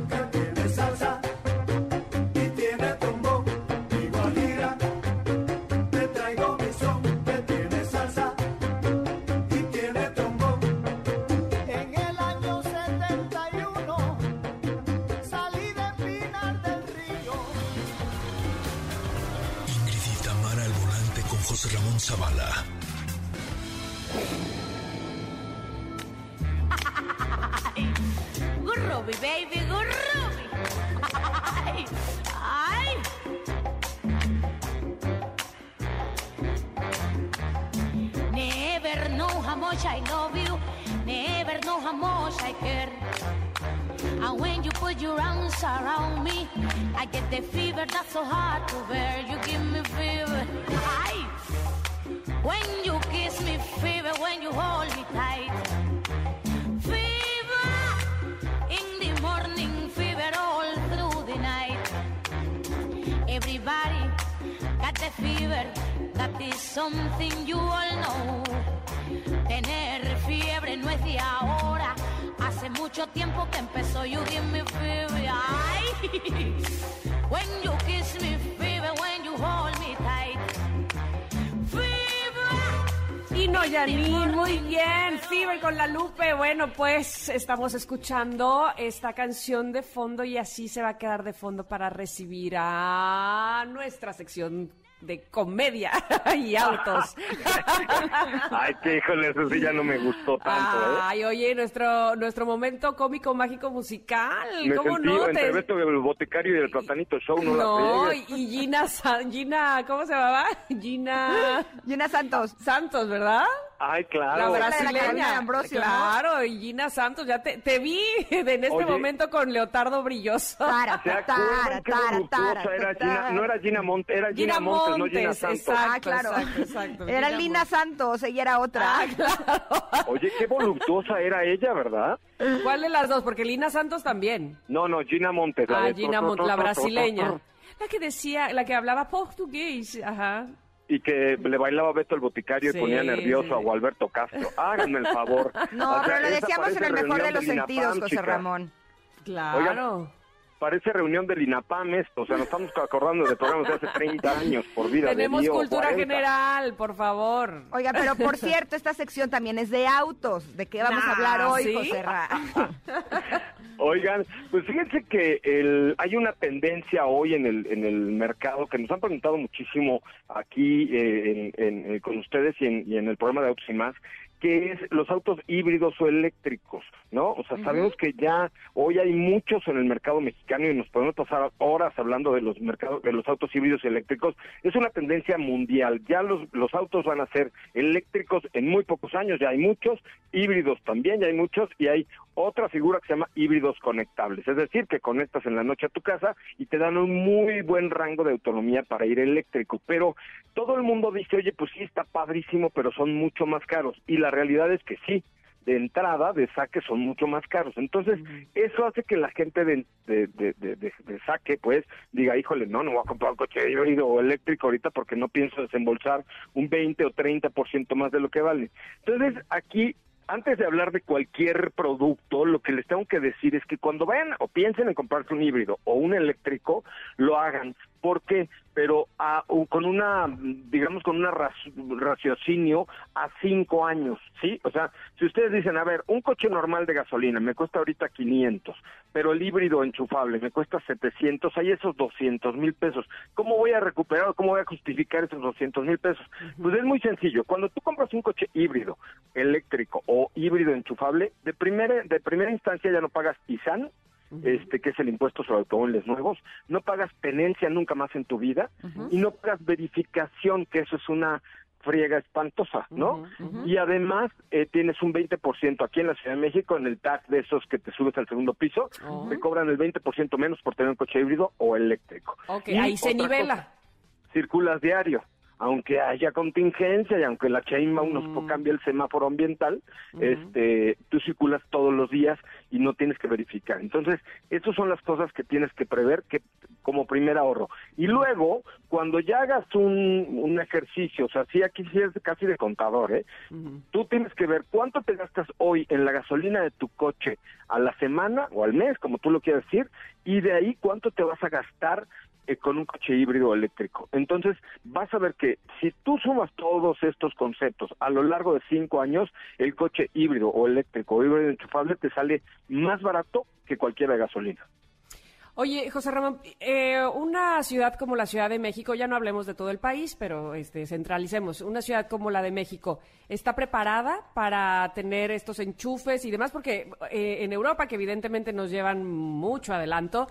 Ramón Zavala. Groovy, baby, groovy. Ay, ay. Never know how much I love you. Never know how much I care. And when you put your arms around me, I get the fever that's so hard to bear. You give me fever. Ay. When you kiss me, fever. When you hold me tight. Fever in the morning, fever all through the night. Everybody got the fever, that is something you all know. Tener fiebre no es de ahora, hace mucho tiempo que empezó. You give me fever, ay. When you kiss me, fever, when you hold me tight. Fever. Y no, Janine, muy bien. Fever con la Lupe. Bueno, pues estamos escuchando esta canción de fondo y así se va a quedar de fondo para recibir a nuestra sección de comedia y autos. Ay, que híjole, eso sí ya no me gustó tanto, ¿eh? Ay, oye, nuestro nuestro momento cómico, mágico, musical. Me ¿Cómo sentí no? entre Te- Beto el boticario y el platanito show, no, No, la y Gina, Sa- Gina, ¿cómo se llamaba? Gina... Gina Santos. Santos, ¿verdad? Ay, La claro. la brasileña. Ambrosio, ¿no? claro, y Gina Santos, ya te, te vi en este Oye. momento con Leotardo Brilloso. Tara, ¿Se tara, tara, voluptuosa tara, era tara. Gina? No era Gina Montes, era Gina, Gina Montes, no Gina Montes, Santos. exacto. Ah, claro. exacto, exacto. Era Gina Lina Santos, ella era otra. Ah, claro. Oye, qué voluptuosa era ella, ¿verdad? ¿Cuál de las dos? Porque Lina Santos también. No, no, Gina Montes. la Ah, Gina Montes, la brasileña. La que decía, la que hablaba portugués, ajá. Y que le bailaba Beto el Boticario Sí, y ponía nervioso sí. a Gualberto Castro. Háganme el favor. No, O sea, pero lo decíamos en el mejor de los sentidos, José. Ramón. Claro. Oigan, parece reunión del INAPAM esto, o sea, nos estamos acordando de programas de hace 30 años, por vida Tenemos de Dios, cultura 40. general, por favor. Oiga, pero por cierto, esta sección también es de autos. ¿De qué vamos a hablar Nah, hoy, ¿sí? José Ra? Oigan, pues fíjense que el, hay una tendencia hoy en el, en el mercado que nos han preguntado muchísimo aquí eh, en- en- eh, con ustedes y en, y en el programa de Autos y más, que es los autos híbridos o eléctricos, ¿no? O sea, sabemos que ya hoy hay muchos en el mercado mexicano y nos podemos pasar horas hablando de los mercados, de los autos híbridos y eléctricos. Es una tendencia mundial. Ya los, los autos van a ser eléctricos en muy pocos años, ya hay muchos, híbridos también, ya hay muchos, y hay otra figura que se llama híbridos conectables, es decir, que conectas en la noche a tu casa y te dan un muy buen rango de autonomía para ir eléctrico, pero todo el mundo dice, oye, pues sí, está padrísimo, pero son mucho más caros, y la realidad es que sí, de entrada, de saque, son mucho más caros. Entonces, eso hace que la gente de, de, de, de- saque, pues, diga, híjole, no, no voy a comprar un coche híbrido o eléctrico ahorita porque no pienso desembolsar un 20 o 30% más de lo que vale. Entonces, aquí antes de hablar de cualquier producto, lo que les tengo que decir es que cuando vayan o piensen en comprarse un híbrido o un eléctrico, lo hagan. ¿Por qué? Pero a- con una, digamos, con una raciocinio a cinco años, ¿sí? O sea, si ustedes dicen, a ver, un coche normal de gasolina me cuesta ahorita 500, pero el híbrido enchufable me cuesta 700, hay esos 200 mil pesos. ¿Cómo voy a recuperar o cómo voy a justificar esos 200 mil pesos? Pues es muy sencillo. Cuando tú compras un coche híbrido, eléctrico o híbrido enchufable, de primera, de primera instancia ya no pagas ISAN, este que es el impuesto sobre automóviles nuevos, no pagas tenencia nunca más en tu vida y no pagas verificación, que eso es una friega espantosa, ¿no? Y además eh, tienes un 20% aquí en la Ciudad de México, en el tag de esos que te subes al segundo piso, te cobran el 20% menos por tener un coche híbrido o eléctrico. Ok, Y ahí se nivela. cosa, circulas diario. Aunque haya contingencia y aunque la Sheinbaum nos cambie el semáforo ambiental, este, tú circulas todos los días y no tienes que verificar. Entonces, estas son las cosas que tienes que prever que como primer ahorro. Y luego, cuando ya hagas un, un ejercicio, o sea, sí, aquí sí es casi de contador, ¿eh? Tú tienes que ver cuánto te gastas hoy en la gasolina de tu coche a la semana o al mes, como tú lo quieras decir, y de ahí cuánto te vas a gastar eh, con un coche híbrido eléctrico. Entonces, vas a ver que si tú sumas todos estos conceptos a lo largo de cinco años, el coche híbrido o eléctrico o híbrido enchufable te sale más barato que cualquiera de gasolina. Oye, José Ramón, eh, una ciudad como la Ciudad de México, ya no hablemos de todo el país, pero este, centralicemos, una ciudad como la de México, ¿está preparada para tener estos enchufes y demás? Porque eh, en Europa, que evidentemente nos llevan mucho adelanto,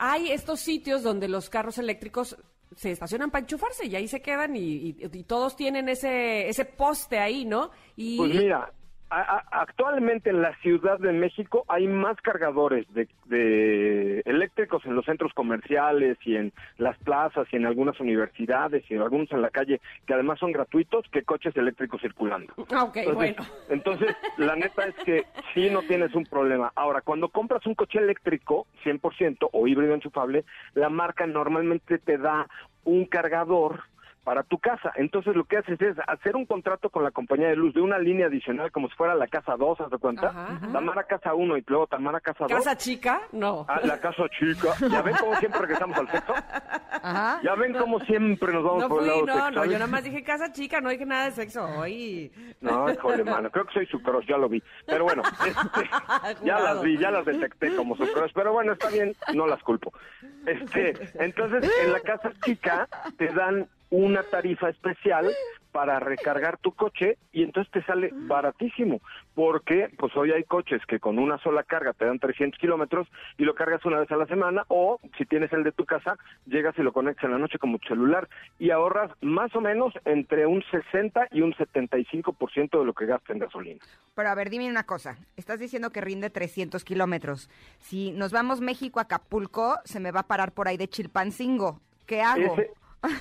hay estos sitios donde los carros eléctricos se estacionan para enchufarse y ahí se quedan y, todos tienen ese, ese poste ahí, ¿no? Y, Pues mira, a- a- actualmente en la Ciudad de México hay más cargadores de, de eléctricos en los centros comerciales y en las plazas y en algunas universidades y en algunos en la calle que además son gratuitos que coches eléctricos circulando. Ok, Entonces, bueno. entonces, la neta es que sí no tienes un problema. Ahora, cuando compras un coche eléctrico 100% o híbrido enchufable, la marca normalmente te da un cargador para tu casa. Entonces lo que haces es hacer un contrato con la compañía de luz de una línea adicional como si fuera la casa 2, ¿haz de cuenta? Ajá, ajá. Tamara casa 1 y luego Tamara casa 2. ¿Casa chica? No. Ah, la casa chica. ¿Ya ven cómo siempre regresamos al sexo? Ajá. ¿Ya ven cómo siempre nos vamos No por el lado no, no, sexual? yo nada más dije casa chica, no dije nada de sexo hoy. No, híjole, mano, creo que soy su crush, ya lo vi. Pero bueno, este, ya las vi, ya las detecté como su crush, pero bueno, está bien, no las culpo. Este, entonces, en la casa chica te dan una tarifa especial para recargar tu coche y entonces te sale baratísimo, porque pues hoy hay coches que con una sola carga te dan 300 kilómetros y lo cargas una vez a la semana o si tienes el de tu casa, llegas y lo conectas en la noche como tu celular y ahorras más o menos entre un 60 y un 75% de lo que gastas en gasolina. Pero a ver, dime una cosa. Estás diciendo que rinde 300 kilómetros. Si nos vamos México a Acapulco, se me va a parar por ahí de Chilpancingo. ¿Qué hago? Ese,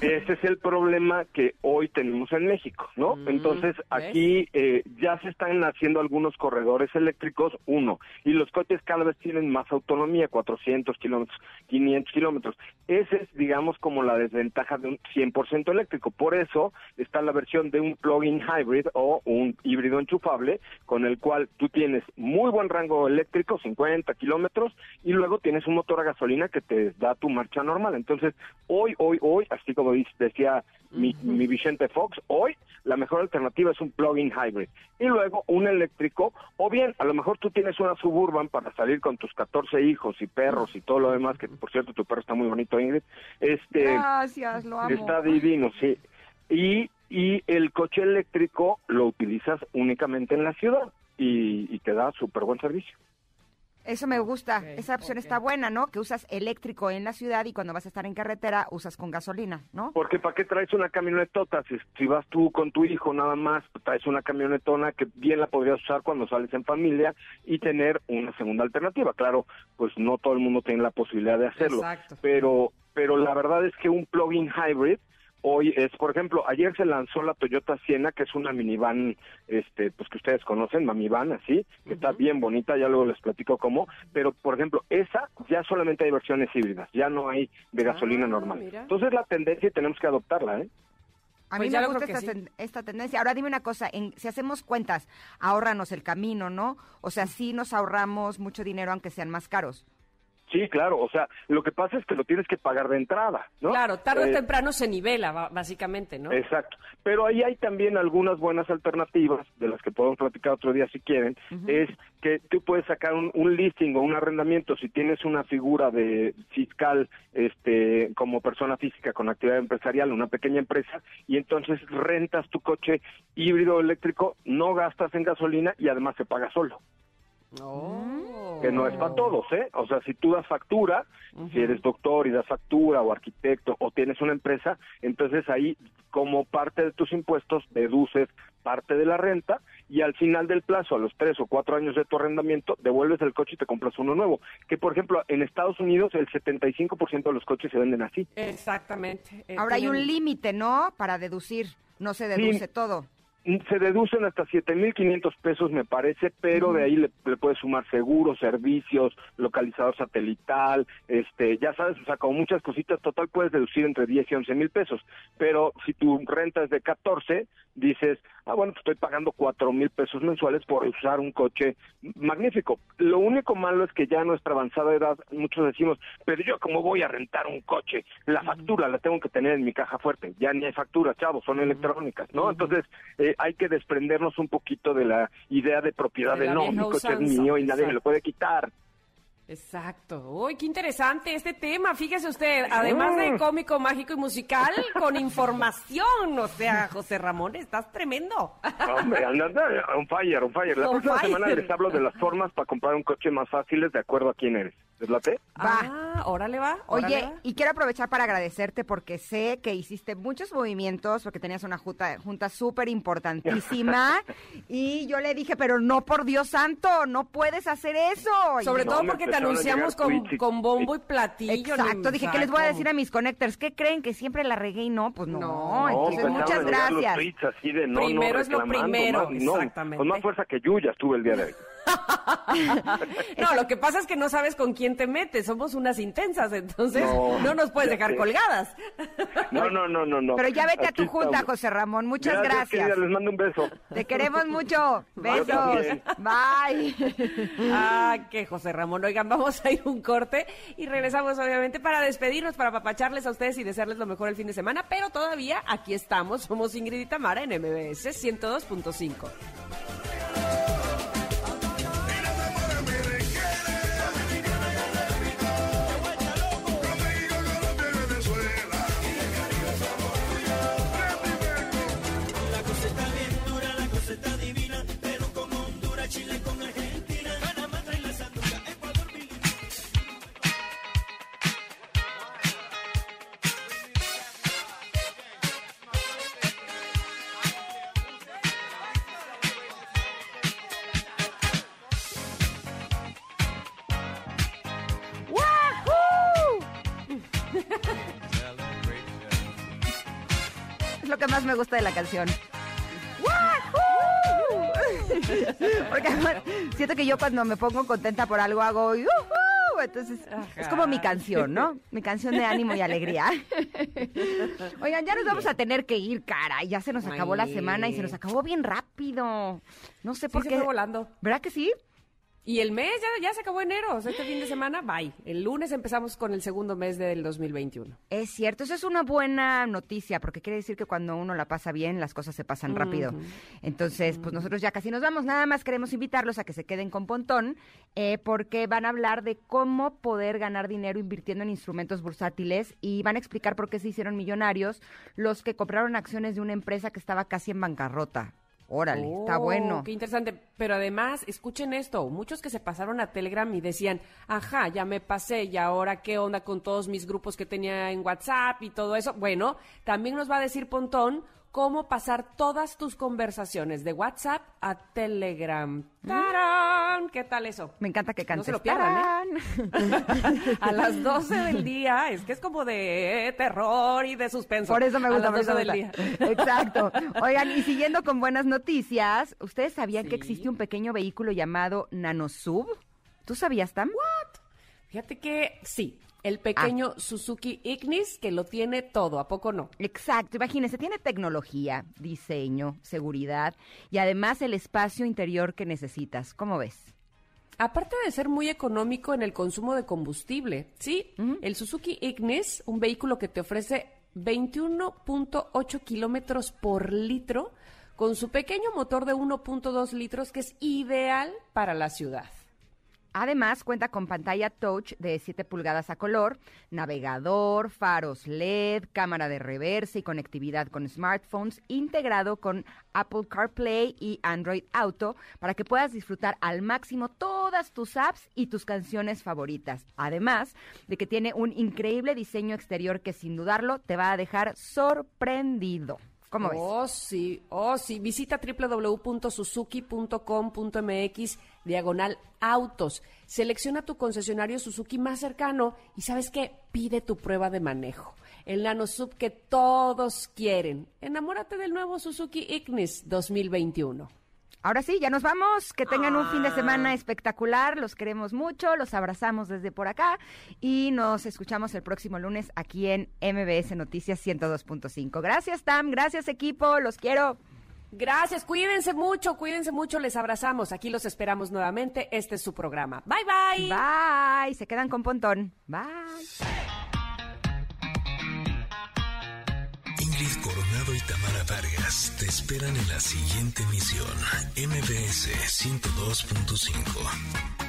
Ese es el problema que hoy tenemos en México, ¿no? Mm, Entonces, aquí eh, ya se están haciendo algunos corredores eléctricos, uno, y los coches cada vez tienen más autonomía, 400 kilómetros, 500 kilómetros. Ese es, digamos, como la desventaja de un 100% eléctrico. Por eso está la versión de un plug-in hybrid o un híbrido enchufable, con el cual tú tienes muy buen rango eléctrico, 50 kilómetros, y luego tienes un motor a gasolina que te da tu marcha normal. Entonces, hoy, hoy, hoy, así como dice- decía mi, mi Vicente Fox, hoy la mejor alternativa es un plug-in hybrid. Y luego un eléctrico, o bien, a lo mejor tú tienes una suburban para salir con tus 14 hijos y perros y todo lo demás, que por cierto tu perro está muy bonito, Ingrid. Este, Gracias, lo amo. Está divino, sí. Y, y el coche eléctrico lo utilizas únicamente en la ciudad y, y te da súper buen servicio. Eso me gusta. Esa opción está buena, ¿no? Que usas eléctrico en la ciudad y cuando vas a estar en carretera usas con gasolina, ¿no? Porque ¿para qué traes una camionetota? Si, si vas tú con tu hijo nada más, pues, traes una camionetona que bien la podrías usar cuando sales en familia y tener una segunda alternativa. Claro, pues no todo el mundo tiene la posibilidad de hacerlo. Exacto. Pero, pero la verdad es que un plug-in hybrid hoy es, por ejemplo, ayer se lanzó la Toyota Siena, que es una minivan, este, pues que ustedes conocen, mamivan, así, que está bien bonita, ya luego les platico cómo, pero por ejemplo, esa ya solamente hay versiones híbridas, ya no hay de gasolina normal. mira. Entonces la tendencia y tenemos que adoptarla, ¿eh? A Pues mí me gusta esta, que sí. ten- esta tendencia. Ahora dime una cosa, en, si hacemos cuentas, ahórranos el camino, ¿no? O sea, sí nos ahorramos mucho dinero aunque sean más caros. Sí, claro, o sea, lo que pasa es que lo tienes que pagar de entrada, ¿no? Claro, tarde o Eh, temprano se nivela, básicamente, ¿no? Exacto. Pero ahí hay también algunas buenas alternativas, de las que podemos platicar otro día si quieren, es que tú puedes sacar un, un listing o un arrendamiento si tienes una figura de fiscal este como persona física con actividad empresarial, una pequeña empresa, y entonces rentas tu coche híbrido eléctrico, no gastas en gasolina y además se paga solo. Que no es para todos, ¿eh? O sea, si tú das factura, si eres doctor y das factura o arquitecto o tienes una empresa, entonces ahí como parte de tus impuestos deduces parte de la renta y al final del plazo, a los tres o cuatro años de tu arrendamiento, devuelves el coche y te compras uno nuevo. Que por ejemplo, en Estados Unidos el 75% de los coches se venden así. Exactamente. Ahora hay un límite, ¿no? Para deducir. No se deduce todo. Se deducen hasta 7.500 pesos, me parece, pero de ahí le, le puedes sumar seguros, servicios, localizador satelital, este, ya sabes, o sea, como muchas cositas, total puedes deducir entre 10 y 11 mil pesos. Pero si tu renta es de 14, dices, ah, bueno, pues estoy pagando 4 mil pesos mensuales por usar un coche magnífico. Lo único malo es que ya a nuestra avanzada edad, muchos decimos, pero yo cómo voy a rentar un coche, la factura la tengo que tener en mi caja fuerte, ya ni hay factura, chavos, son electrónicas, ¿no? Entonces, eh, hay que desprendernos un poquito de la idea de propiedad De de, no, mi coche es mío y nadie me lo puede quitar. Exacto. Uy, qué interesante este tema. Fíjese usted, además de Mm. cómico, mágico y musical, con información. O sea, José Ramón, estás tremendo. Hombre, on fire, on fire. La On próxima fire. semana les hablo de las formas para comprar un coche más fáciles de acuerdo a quién eres. ¿Les late? Ah, órale va. órale Oye, va. y quiero aprovechar para agradecerte porque sé que hiciste muchos movimientos, porque tenías una junta, junta súper importantísima. y yo le dije, pero no por Dios santo, no puedes hacer eso. Sobre todo porque te anunciamos con, con bombo y platillo. Exacto, dije, ¿qué les voy a decir a mis connectors? ¿Qué creen? ¿Que siempre la regué y no? Pues no. Entonces, empezaron muchas los gracias. así de no, Primero no, es lo primero, más- no, exactamente. Con más fuerza que Yuya estuve el día de hoy. No, lo que pasa es que no sabes con quién te metes. Somos unas intensas, entonces no, No, nos puedes dejar sé. colgadas. No, no, no, no, no. Pero ya vete a tu junta, estamos. José Ramón. Muchas Gracias, les mando un beso. Te queremos mucho. Besos. Bye. Ah, que José Ramón. Oigan, vamos a ir un corte y regresamos obviamente para despedirnos, para papacharles a ustedes y desearles lo mejor el fin de semana. Pero todavía aquí estamos. Somos Ingrid y Tamara en MBS 102.5. Porque además, siento que yo cuando me pongo contenta por algo hago ¡yujú! Entonces, es como mi canción, ¿no? Mi canción de ánimo y alegría. Oigan, ya nos vamos a tener que ir, cara. Ya se nos acabó la semana y se nos acabó bien rápido. No sé Sí, por se qué. fue volando. ¿Verdad que sí? Y el mes ya, ya se acabó enero, o sea, este fin de semana, bye. El lunes empezamos con el segundo mes del 2021. Es cierto, eso es una buena noticia, porque quiere decir que cuando uno la pasa bien, las cosas se pasan rápido. Entonces, pues nosotros ya casi nos vamos. Nada más queremos invitarlos a que se queden con Pontón, eh, porque van a hablar de cómo poder ganar dinero invirtiendo en instrumentos bursátiles y van a explicar por qué se hicieron millonarios los que compraron acciones de una empresa que estaba casi en bancarrota. Órale, está Oh, bueno. Qué interesante. Pero además, escuchen esto, muchos que se pasaron a Telegram y decían, ajá, ya me pasé, y ahora qué onda con todos mis grupos que tenía en WhatsApp y todo eso. Bueno, también nos va a decir Pontón cómo pasar todas tus conversaciones de WhatsApp a Telegram. ¡Tarán! ¿Qué tal eso? Me encanta que No cantes. se lo pierdan, ¿eh? a las 12 del día, es que es como de terror y de suspenso. Por eso me gusta, a por las eso 12 me del día. Exacto. Oigan, y siguiendo con buenas noticias, ¿ustedes sabían que existe un pequeño vehículo llamado Nanosub? ¿Tú sabías, Tam? Fíjate que sí, el pequeño Ah. Suzuki Ignis que lo tiene todo, ¿a poco no? Exacto, imagínense, tiene tecnología, diseño, seguridad y además el espacio interior que necesitas. ¿Cómo ves? Aparte de ser muy económico en el consumo de combustible, sí, el Suzuki Ignis, un vehículo que te ofrece 21.8 kilómetros por litro, con su pequeño motor de 1.2 litros que es ideal para la ciudad. Además, cuenta con pantalla touch de 7 pulgadas a color, navegador, faros LED, cámara de reversa y conectividad con smartphones, integrado con Apple CarPlay y Android Auto, para que puedas disfrutar al máximo todas tus apps y tus canciones favoritas. Además de que tiene un increíble diseño exterior que sin dudarlo te va a dejar sorprendido. ¿Cómo ves? Oh, sí, oh, sí. Visita www.suzuki.com.mx diagonal autos. Selecciona tu concesionario Suzuki más cercano y ¿sabes qué? Pide tu prueba de manejo. El Nano Sub que todos quieren. Enamórate del nuevo Suzuki Ignis 2021. Ahora sí, ya nos vamos. Que tengan un fin de Ah. semana espectacular. Los queremos mucho. Los abrazamos desde por acá. Y nos escuchamos el próximo lunes aquí en MBS Noticias 102.5. Gracias, Tam. Gracias, equipo. Los quiero. Gracias, cuídense mucho, cuídense mucho, les abrazamos. Aquí los esperamos nuevamente. Este es su programa. Bye, bye. Bye. Se quedan con Pontón. Bye. Ingrid Coronado y Tamara Vargas te esperan en la siguiente emisión, MBS 102.5.